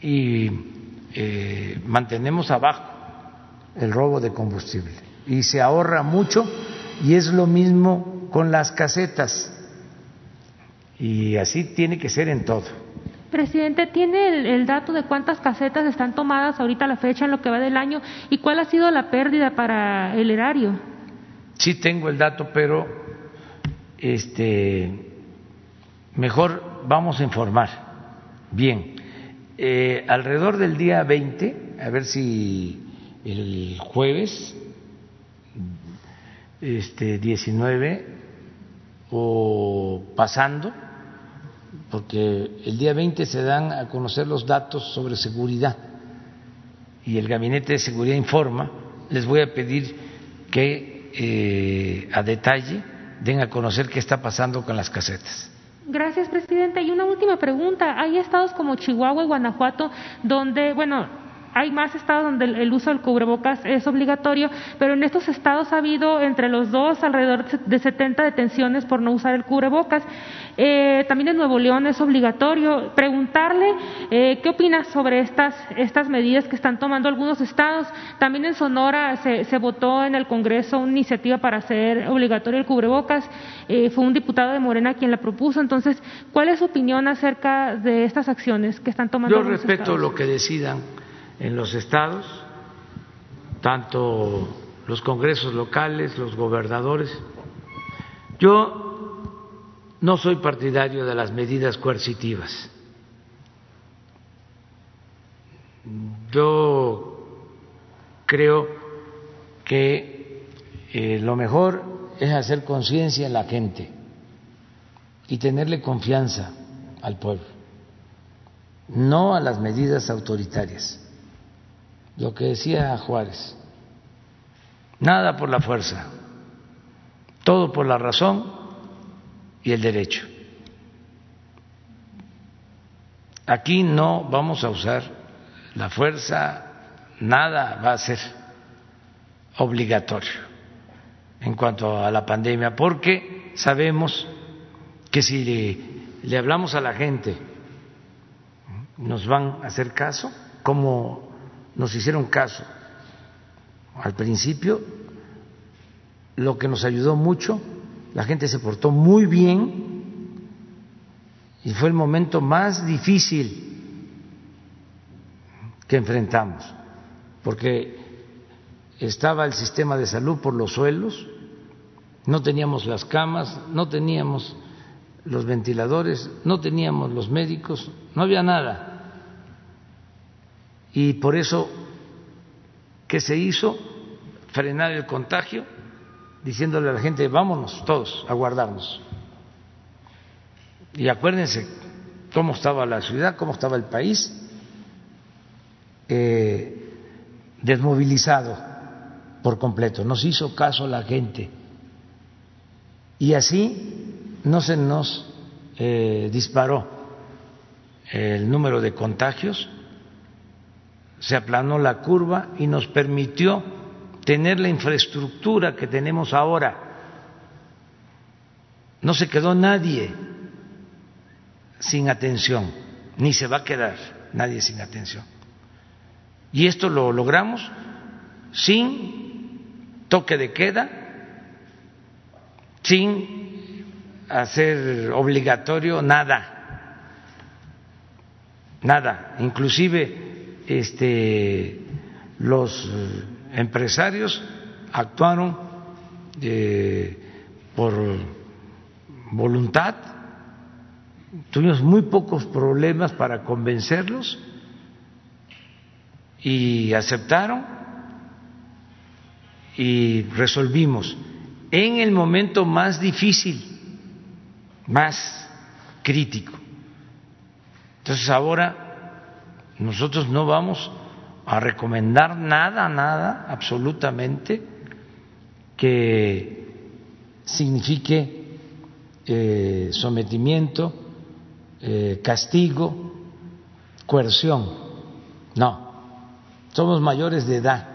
Y eh, mantenemos abajo el robo de combustible. y se ahorra mucho y es lo mismo con las casetas y así tiene que ser en todo. Presidente, ¿tiene el, dato de cuántas casetas están tomadas ahorita a la fecha en lo que va del año y cuál ha sido la pérdida para el erario? Sí tengo el dato, pero este mejor vamos a informar bien. Eh, alrededor del día 20, a ver si el jueves este 19 o pasando porque el día 20 se dan a conocer los datos sobre seguridad y el Gabinete de Seguridad informa, les voy a pedir que eh, a detalle den a conocer qué está pasando con las casetas. Gracias, presidente. Y una última pregunta. Hay estados como Chihuahua y Guanajuato donde, bueno, hay más estados donde el uso del cubrebocas es obligatorio, pero en estos estados ha habido entre los dos alrededor de 70 detenciones por no usar el cubrebocas. Eh, también en Nuevo León es obligatorio. Preguntarle eh, qué opina sobre estas, estas medidas que están tomando algunos estados. También en Sonora se, se votó en el Congreso una iniciativa para hacer obligatorio el cubrebocas. Eh, fue un diputado de Morena quien la propuso. Entonces, ¿cuál es su opinión acerca de estas acciones que están tomando? Yo respeto lo que decidan en los estados, tanto los congresos locales, los gobernadores. Yo no soy partidario de las medidas coercitivas. Yo creo que eh, lo mejor es hacer conciencia en la gente y tenerle confianza al pueblo, no a las medidas autoritarias lo que decía Juárez, nada por la fuerza, todo por la razón y el derecho. Aquí no vamos a usar la fuerza, nada va a ser obligatorio en cuanto a la pandemia, porque sabemos que si le, hablamos a la gente, nos van a hacer caso, como nos hicieron caso. Al principio, lo que nos ayudó mucho, la gente se portó muy bien y fue el momento más difícil que enfrentamos, porque estaba el sistema de salud por los suelos, no teníamos las camas, no teníamos los ventiladores, no teníamos los médicos, no había nada. Y por eso, ¿qué se hizo? Frenar el contagio, diciéndole a la gente, vámonos todos a guardarnos. Y acuérdense cómo estaba la ciudad, cómo estaba el país, eh, desmovilizado por completo. Nos hizo caso la gente. Y así no se nos eh, disparó el número de contagios se aplanó la curva y nos permitió tener la infraestructura que tenemos ahora. No se quedó nadie sin atención, ni se va a quedar nadie sin atención. Y esto lo logramos sin toque de queda, sin hacer obligatorio nada, nada, inclusive este, los empresarios actuaron eh, por voluntad, tuvimos muy pocos problemas para convencerlos y aceptaron y resolvimos en el momento más difícil, más crítico. Entonces ahora nosotros no vamos a recomendar nada, nada, absolutamente, que signifique eh, sometimiento, eh, castigo, coerción. No, somos mayores de edad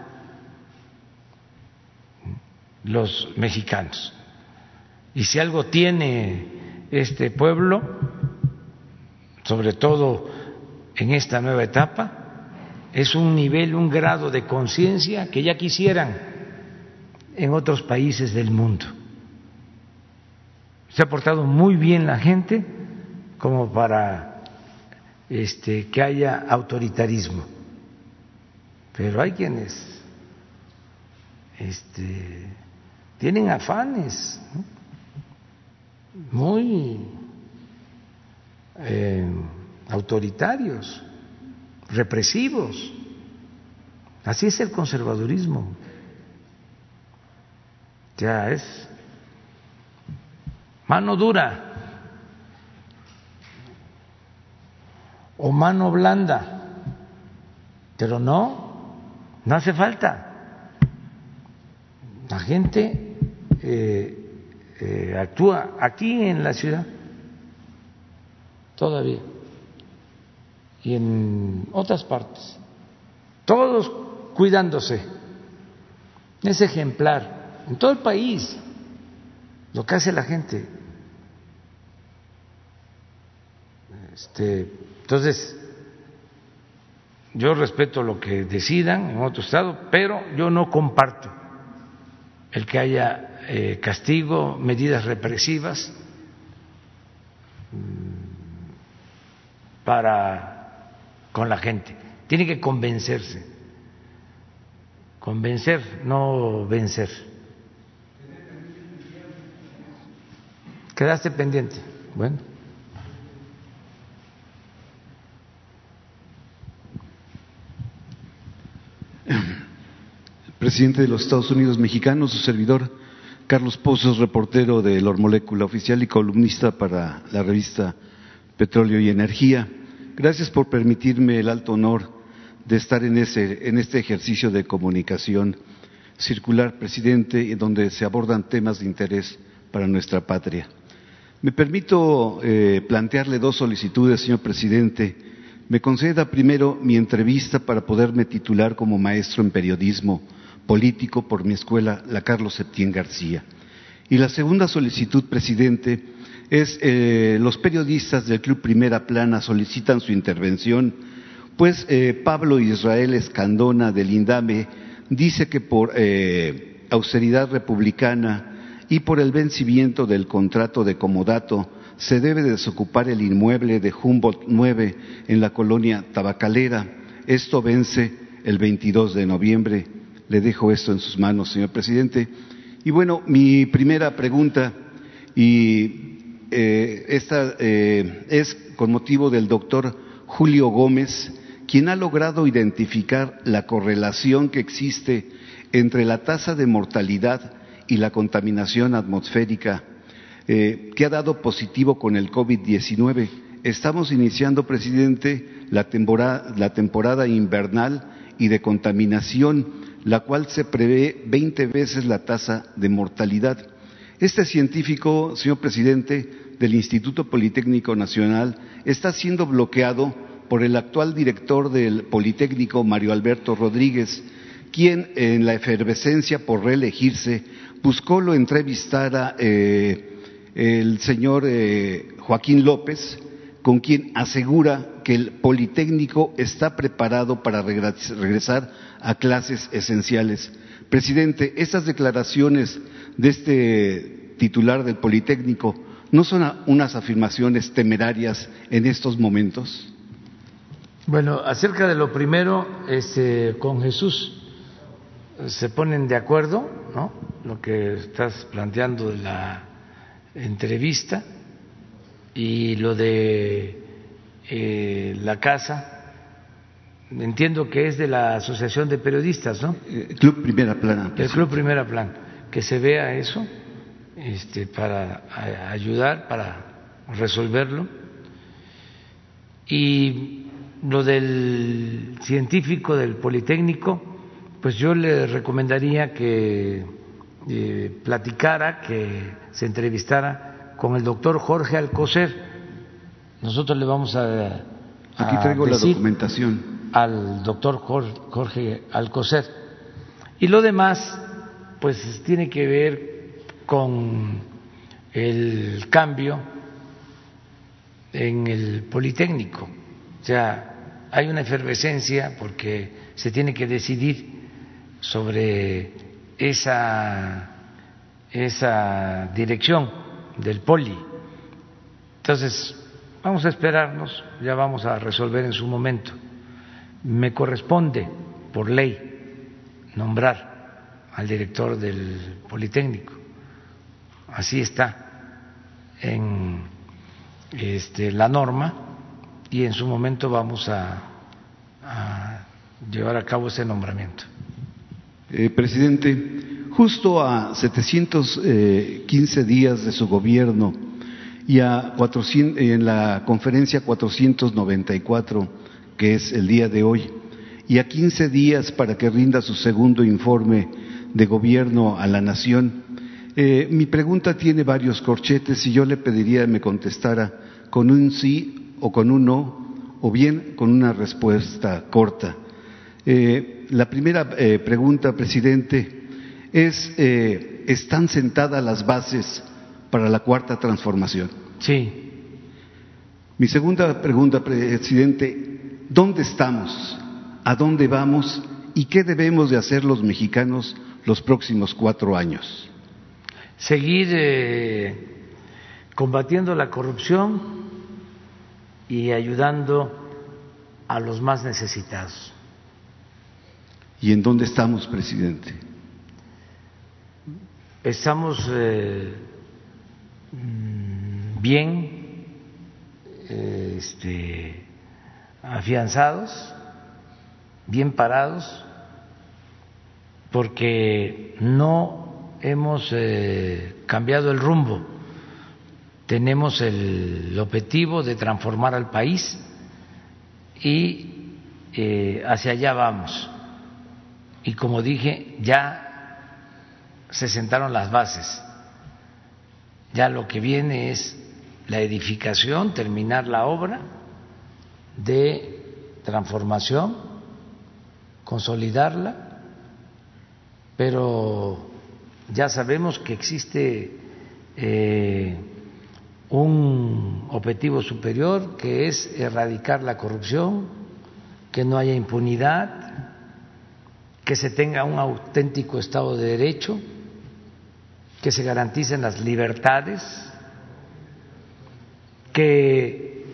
los mexicanos. Y si algo tiene este pueblo, sobre todo en esta nueva etapa es un nivel, un grado de conciencia que ya quisieran en otros países del mundo. Se ha portado muy bien la gente como para este, que haya autoritarismo. Pero hay quienes este, tienen afanes muy eh, autoritarios, represivos. Así es el conservadurismo. Ya es mano dura o mano blanda, pero no, no hace falta. La gente eh, eh, actúa aquí en la ciudad todavía y en otras partes, todos cuidándose. Es ejemplar en todo el país lo que hace la gente. Este, entonces, yo respeto lo que decidan en otro estado, pero yo no comparto el que haya eh, castigo, medidas represivas mm, para con la gente. Tiene que convencerse, convencer, no vencer. Quedaste pendiente. Bueno. presidente de los Estados Unidos mexicanos, su servidor Carlos Pozos, reportero de Lor Molécula Oficial y columnista para la revista Petróleo y Energía. Gracias por permitirme el alto honor de estar en, este ejercicio de comunicación circular, presidente, en donde se abordan temas de interés para nuestra patria. Me permito eh, plantearle dos solicitudes, señor presidente. Me conceda primero mi entrevista para poderme titular como maestro en periodismo político por mi escuela, la Carlos Septién García. Y la segunda solicitud, presidente, es eh, los periodistas del Club Primera Plana solicitan su intervención, pues eh, Pablo Israel Escandona del INDAME dice que por eh, austeridad republicana y por el vencimiento del contrato de comodato se debe desocupar el inmueble de Humboldt 9 en la colonia tabacalera. Esto vence el 22 de noviembre le dejo esto en sus manos, señor presidente. Y bueno, mi primera pregunta, y eh, esta eh, es con motivo del doctor Julio Gómez, quien ha logrado identificar la correlación que existe entre la tasa de mortalidad y la contaminación atmosférica, eh, que ha dado positivo con el COVID-19. Estamos iniciando, presidente, la temporada, la temporada invernal y de contaminación la cual se prevé 20 veces la tasa de mortalidad. Este científico, señor presidente, del Instituto Politécnico Nacional, está siendo bloqueado por el actual director del Politécnico, Mario Alberto Rodríguez, quien en la efervescencia por reelegirse buscó lo entrevistara eh, el señor eh, Joaquín López, con quien asegura que el Politécnico está preparado para regresar a clases esenciales. Presidente, estas declaraciones de este titular del Politécnico no son unas afirmaciones temerarias en estos momentos. Bueno, acerca de lo primero, este, con Jesús se ponen de acuerdo, ¿no? Lo que estás planteando de la entrevista y lo de eh, la casa entiendo que es de la Asociación de Periodistas, ¿no? Eh, Club Primera Plana. El Club Primera Plana. Que se vea eso este, para ayudar, para resolverlo. Y lo del científico del Politécnico, pues yo le recomendaría que eh, platicara, que se entrevistara con el doctor Jorge Alcocer. Nosotros le vamos a... Aquí traigo la documentación al doctor Jorge Alcocer. Y lo demás, pues tiene que ver con el cambio en el Politécnico. O sea, hay una efervescencia porque se tiene que decidir sobre esa, esa dirección del poli. Entonces, vamos a esperarnos, ya vamos a resolver en su momento. Me corresponde, por ley, nombrar al director del Politécnico. Así está en este, la norma y en su momento vamos a, llevar a cabo ese nombramiento. Eh, presidente, justo a 715 días de su gobierno y a 400, en la conferencia 494, que es el día de hoy, y a 15 días para que rinda su segundo informe de gobierno a la nación, eh, mi pregunta tiene varios corchetes y yo le pediría que me contestara con un sí o con un no, o bien con una respuesta corta. Eh, la primera eh, pregunta, presidente, es, ¿están sentadas las bases para la cuarta transformación? Sí. Mi segunda pregunta, presidente, ¿dónde estamos? ¿A dónde vamos? ¿Y qué debemos de hacer los mexicanos los próximos cuatro años? Seguir eh, combatiendo la corrupción y ayudando a los más necesitados. ¿Y en dónde estamos, presidente? Estamos eh, mm, bien eh, este, afianzados, bien parados, porque no hemos eh, cambiado el rumbo. Tenemos el objetivo de transformar al país y hacia allá vamos y como dije, ya se sentaron las bases. Ya lo que viene es la edificación, terminar la obra de transformación, consolidarla, pero ya sabemos que existe eh, un objetivo superior que es erradicar la corrupción, que no haya impunidad, que se tenga un auténtico Estado de Derecho, que se garanticen las libertades, que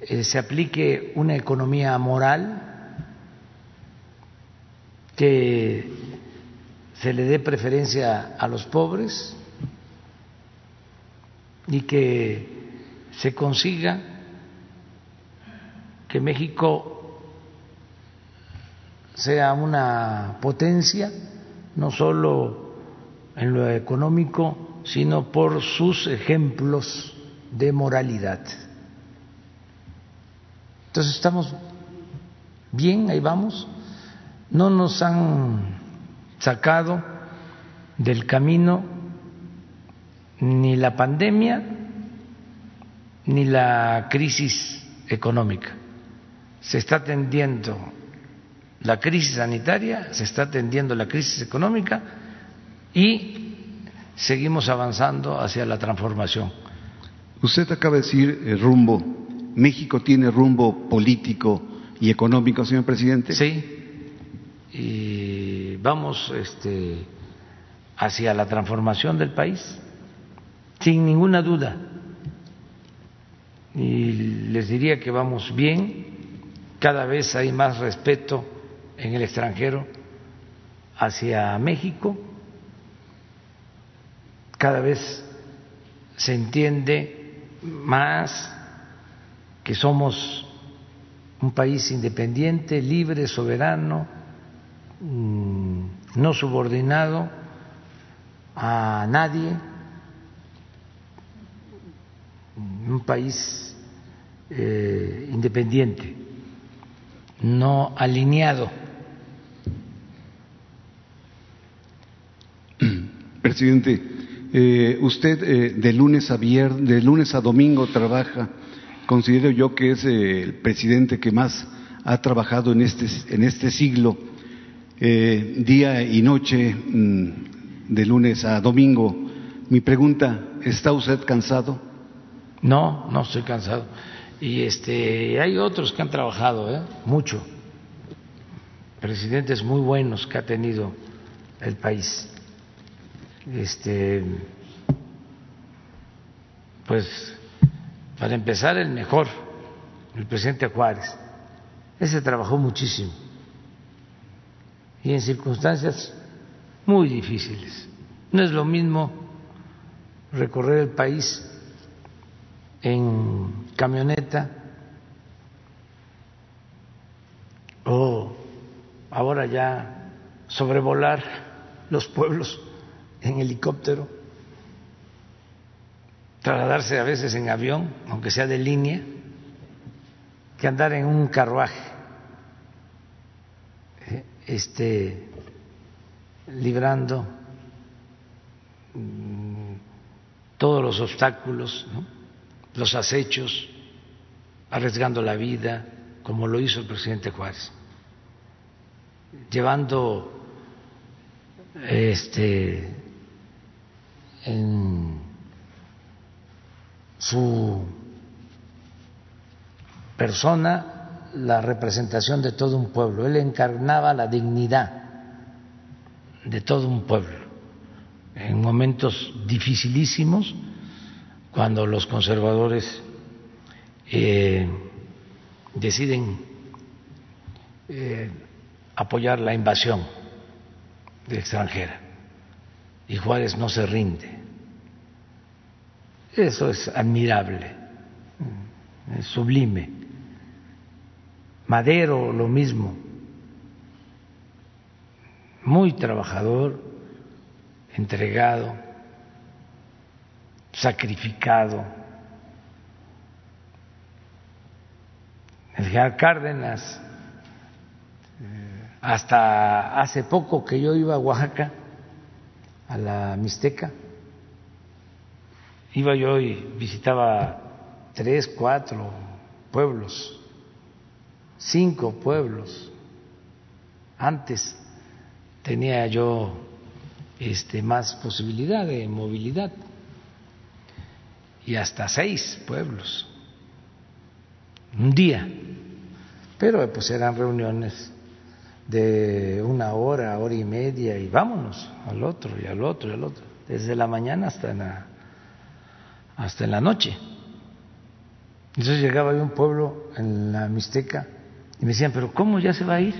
eh, se aplique una economía moral, que se le dé preferencia a los pobres y que se consiga que México sea una potencia, no solo en lo económico, sino por sus ejemplos de moralidad. Entonces estamos bien, ahí vamos. No nos han sacado del camino ni la pandemia ni la crisis económica. Se está atendiendo la crisis sanitaria, se está atendiendo la crisis económica y seguimos avanzando hacia la transformación. Usted acaba de decir el rumbo. ¿México tiene rumbo político y económico, señor presidente? Sí. Y vamos este, hacia la transformación del país, sin ninguna duda. Y les diría que vamos bien, cada vez hay más respeto en el extranjero hacia México. Cada vez se entiende más que somos un país independiente, libre, soberano, no subordinado a nadie, un país eh, independiente, no alineado *clears throat* Presidente, eh, usted eh, de lunes a de lunes a domingo trabaja. Considero yo que es el presidente que más ha trabajado en este en este siglo, día y noche, mm, de lunes a domingo. Mi pregunta: ¿está usted cansado? No, no estoy cansado. Y este, hay otros que han trabajado, mucho. Presidentes muy buenos que ha tenido el país. Este, pues, para empezar, el mejor, el presidente Juárez. Ese trabajó muchísimo y en circunstancias muy difíciles. No es lo mismo recorrer el país en camioneta o ahora ya sobrevolar los pueblos en helicóptero, trasladarse a veces en avión, aunque sea de línea, que andar en un carruaje, este, librando mm, todos los obstáculos, los acechos, arriesgando la vida, como lo hizo el presidente Juárez, llevando este en su persona la representación de todo un pueblo. Él encarnaba la dignidad de todo un pueblo en momentos dificilísimos, cuando los conservadores eh, deciden eh, apoyar la invasión extranjera y Juárez no se rinde. Eso es admirable, es sublime. Madero lo mismo, muy trabajador, entregado, sacrificado. El general Cárdenas, eh, hasta hace poco que yo iba a Oaxaca, a la Mixteca, iba yo y visitaba tres, cuatro pueblos, cinco pueblos. Antes tenía yo este, más posibilidad de movilidad. Y hasta seis pueblos. Un día. Pero pues eran reuniones de una hora, hora y media y vámonos al otro y al otro y al otro. Desde la mañana hasta en la, hasta en la noche. Entonces llegaba a un pueblo en la Mixteca me decían pero ¿cómo ya se va a ir?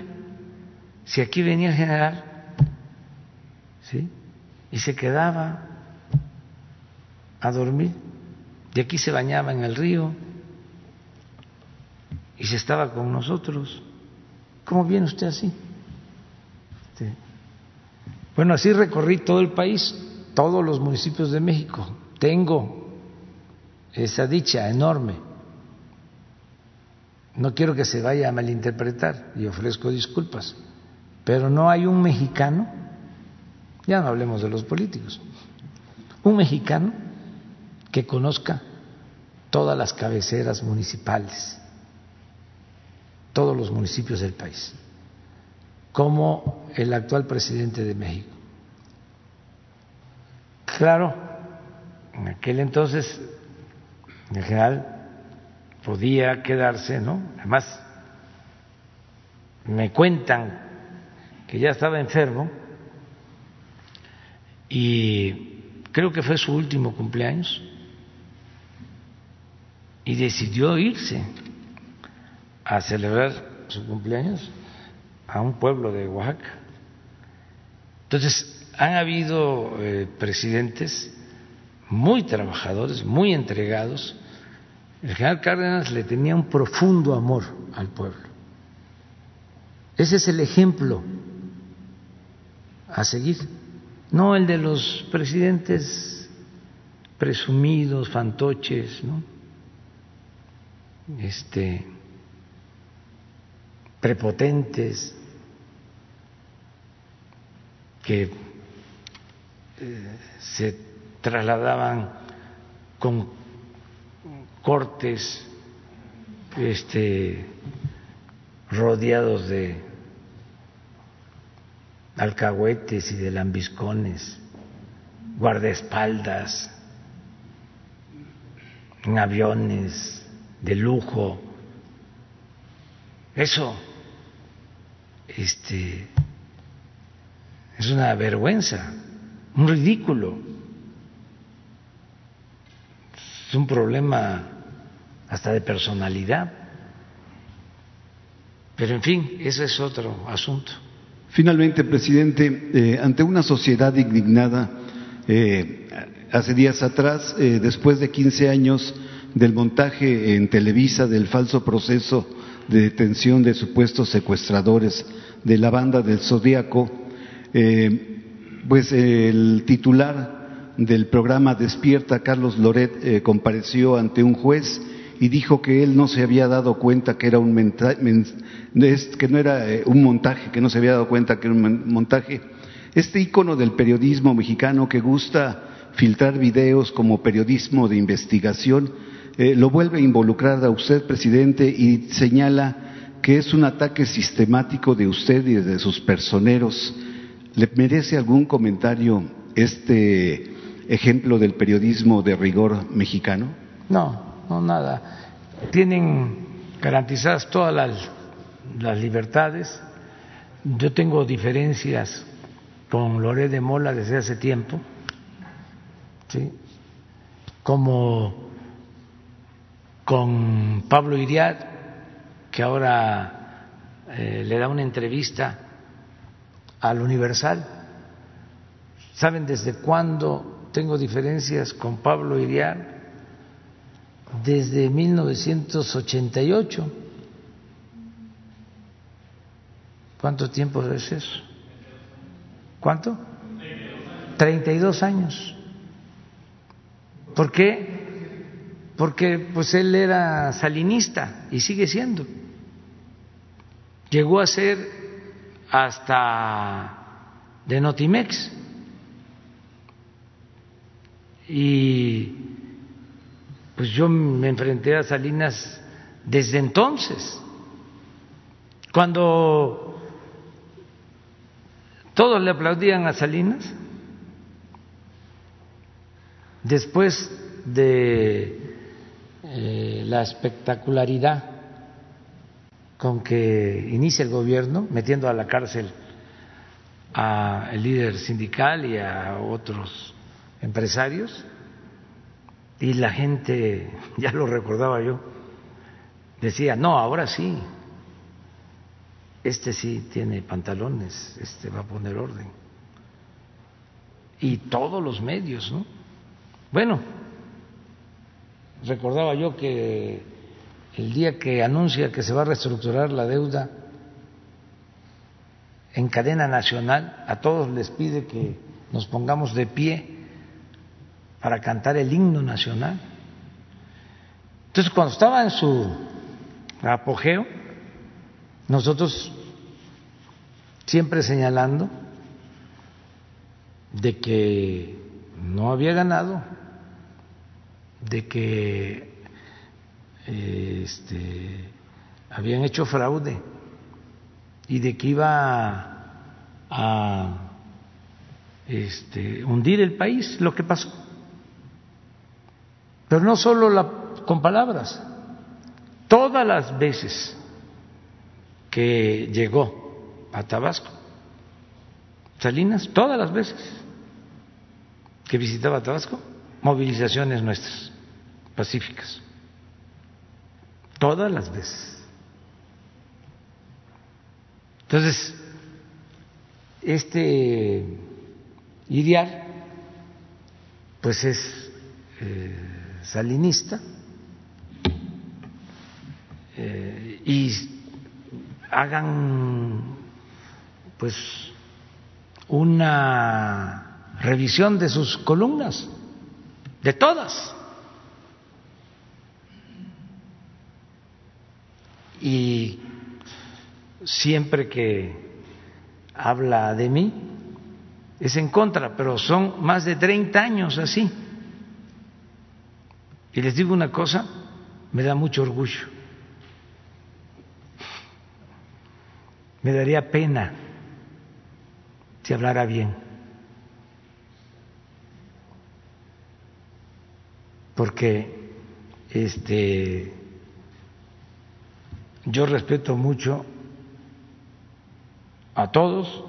si aquí venía el general ¿sí? Y se quedaba a dormir. De aquí se bañaba en el río y se estaba con nosotros. ¿Cómo viene usted así? Bueno, así recorrí todo el país, todos los municipios de México. Tengo esa dicha enorme. No quiero que se vaya a malinterpretar y ofrezco disculpas, pero no hay un mexicano ya no hablemos de los políticos. Un mexicano que conozca todas las cabeceras municipales, todos los municipios del país, como el actual presidente de México. Claro, en aquel entonces el general podía quedarse, ¿no? Además, me cuentan que ya estaba enfermo y creo que fue su último cumpleaños y decidió irse a celebrar su cumpleaños a un pueblo de Oaxaca. Entonces, han habido eh, presidentes muy trabajadores, muy entregados. El general Cárdenas le tenía un profundo amor al pueblo. Ese es el ejemplo a seguir no el de los presidentes presumidos, fantoches. Este prepotentes que eh, se trasladaban con cortes este rodeados de alcahuetes y de lambiscones, guardaespaldas, en aviones de lujo. Eso este, Es una vergüenza, un ridículo. Es un problema hasta de personalidad. Pero en fin, ese es otro asunto. Finalmente, presidente, eh, ante una sociedad indignada, eh, hace días atrás, eh, después de 15 años del montaje en Televisa del falso proceso de detención de supuestos secuestradores de la banda del Zodíaco, pues el titular del programa Despierta, Carlos Loret, compareció ante un juez y dijo que él no se había dado cuenta que era un que no era eh, un montaje, que no se había dado cuenta que era un montaje. Este ícono del periodismo mexicano que gusta filtrar videos como periodismo de investigación, eh, lo vuelve a involucrar a usted, presidente, y señala que es un ataque sistemático de usted y de sus personeros. ¿Le merece algún comentario este ejemplo del periodismo de rigor mexicano? No, no, nada. Tienen garantizadas todas las, las libertades. Yo tengo diferencias con Loré de Mola desde hace tiempo, ¿sí? como con Pablo Iriad, que ahora eh, le da una entrevista al Universal. ¿Saben desde cuándo tengo diferencias con Pablo Iriad? Desde 1988. ¿Cuánto tiempo es eso? ¿Cuánto? 32 años. ¿Por qué? Porque pues él era salinista y sigue siendo. Llegó a ser hasta de Notimex. Y pues yo me enfrenté a Salinas desde entonces, cuando todos le aplaudían a Salinas, después de eh, la espectacularidad con que inicia el gobierno, metiendo a la cárcel al líder sindical y a otros empresarios, y la gente, *laughs* ya lo recordaba yo, decía, no, ahora sí, este sí tiene pantalones, este va a poner orden. Y todos los medios, ¿no? Bueno, recordaba yo que el día que anuncia que se va a reestructurar la deuda en cadena nacional, a todos les pide que nos pongamos de pie para cantar el himno nacional. Entonces, cuando estaba en su apogeo, nosotros siempre señalando de que no había ganado, de que este, habían hecho fraude y de que iba a este, hundir el país, lo que pasó. Pero no solo con palabras, todas las veces que llegó a Tabasco, Salinas, todas las veces que visitaba Tabasco, movilizaciones nuestras, pacíficas, todas las veces. Entonces, este ideal, pues es eh, salinista eh, y hagan pues una revisión de sus columnas, de todas. Y siempre que habla de mí es en contra, pero son más de 30 años así. Y les digo una cosa, me da mucho orgullo. Me daría pena si hablara bien. Porque este yo respeto mucho a todos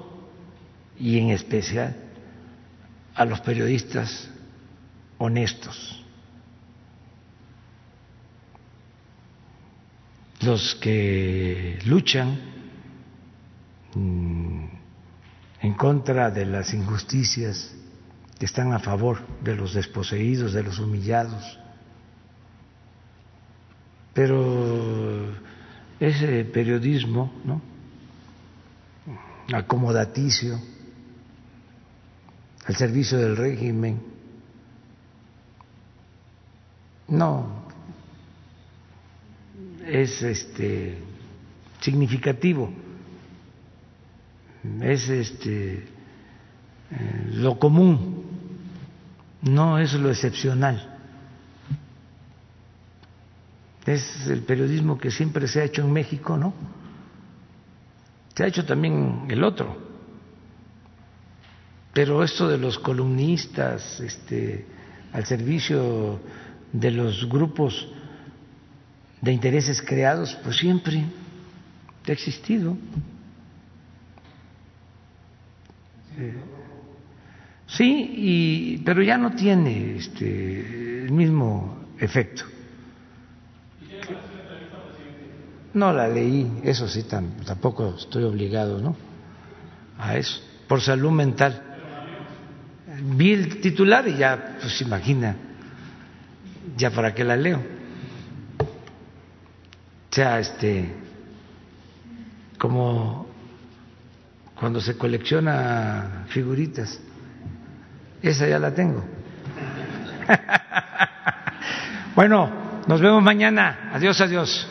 y en especial a los periodistas honestos, los que luchan mm, en contra de las injusticias, que están a favor de los desposeídos, de los humillados. Pero ese periodismo, ¿no? acomodaticio, al servicio del régimen, no es este significativo, es este eh, lo común, no es lo excepcional. Es el periodismo que siempre se ha hecho en México, ¿no? Se ha hecho también el otro. Pero esto de los columnistas, este, al servicio de los grupos de intereses creados, pues siempre ha existido. Sí, y, pero ya no tiene este, el mismo efecto. No la leí, eso sí, tampoco estoy obligado, ¿no? A eso, por salud mental. Vi el titular y ya, pues imagina, ya para qué la leo. Sea, este, como cuando se colecciona figuritas, esa ya la tengo. *laughs* bueno, nos vemos mañana. Adiós, adiós.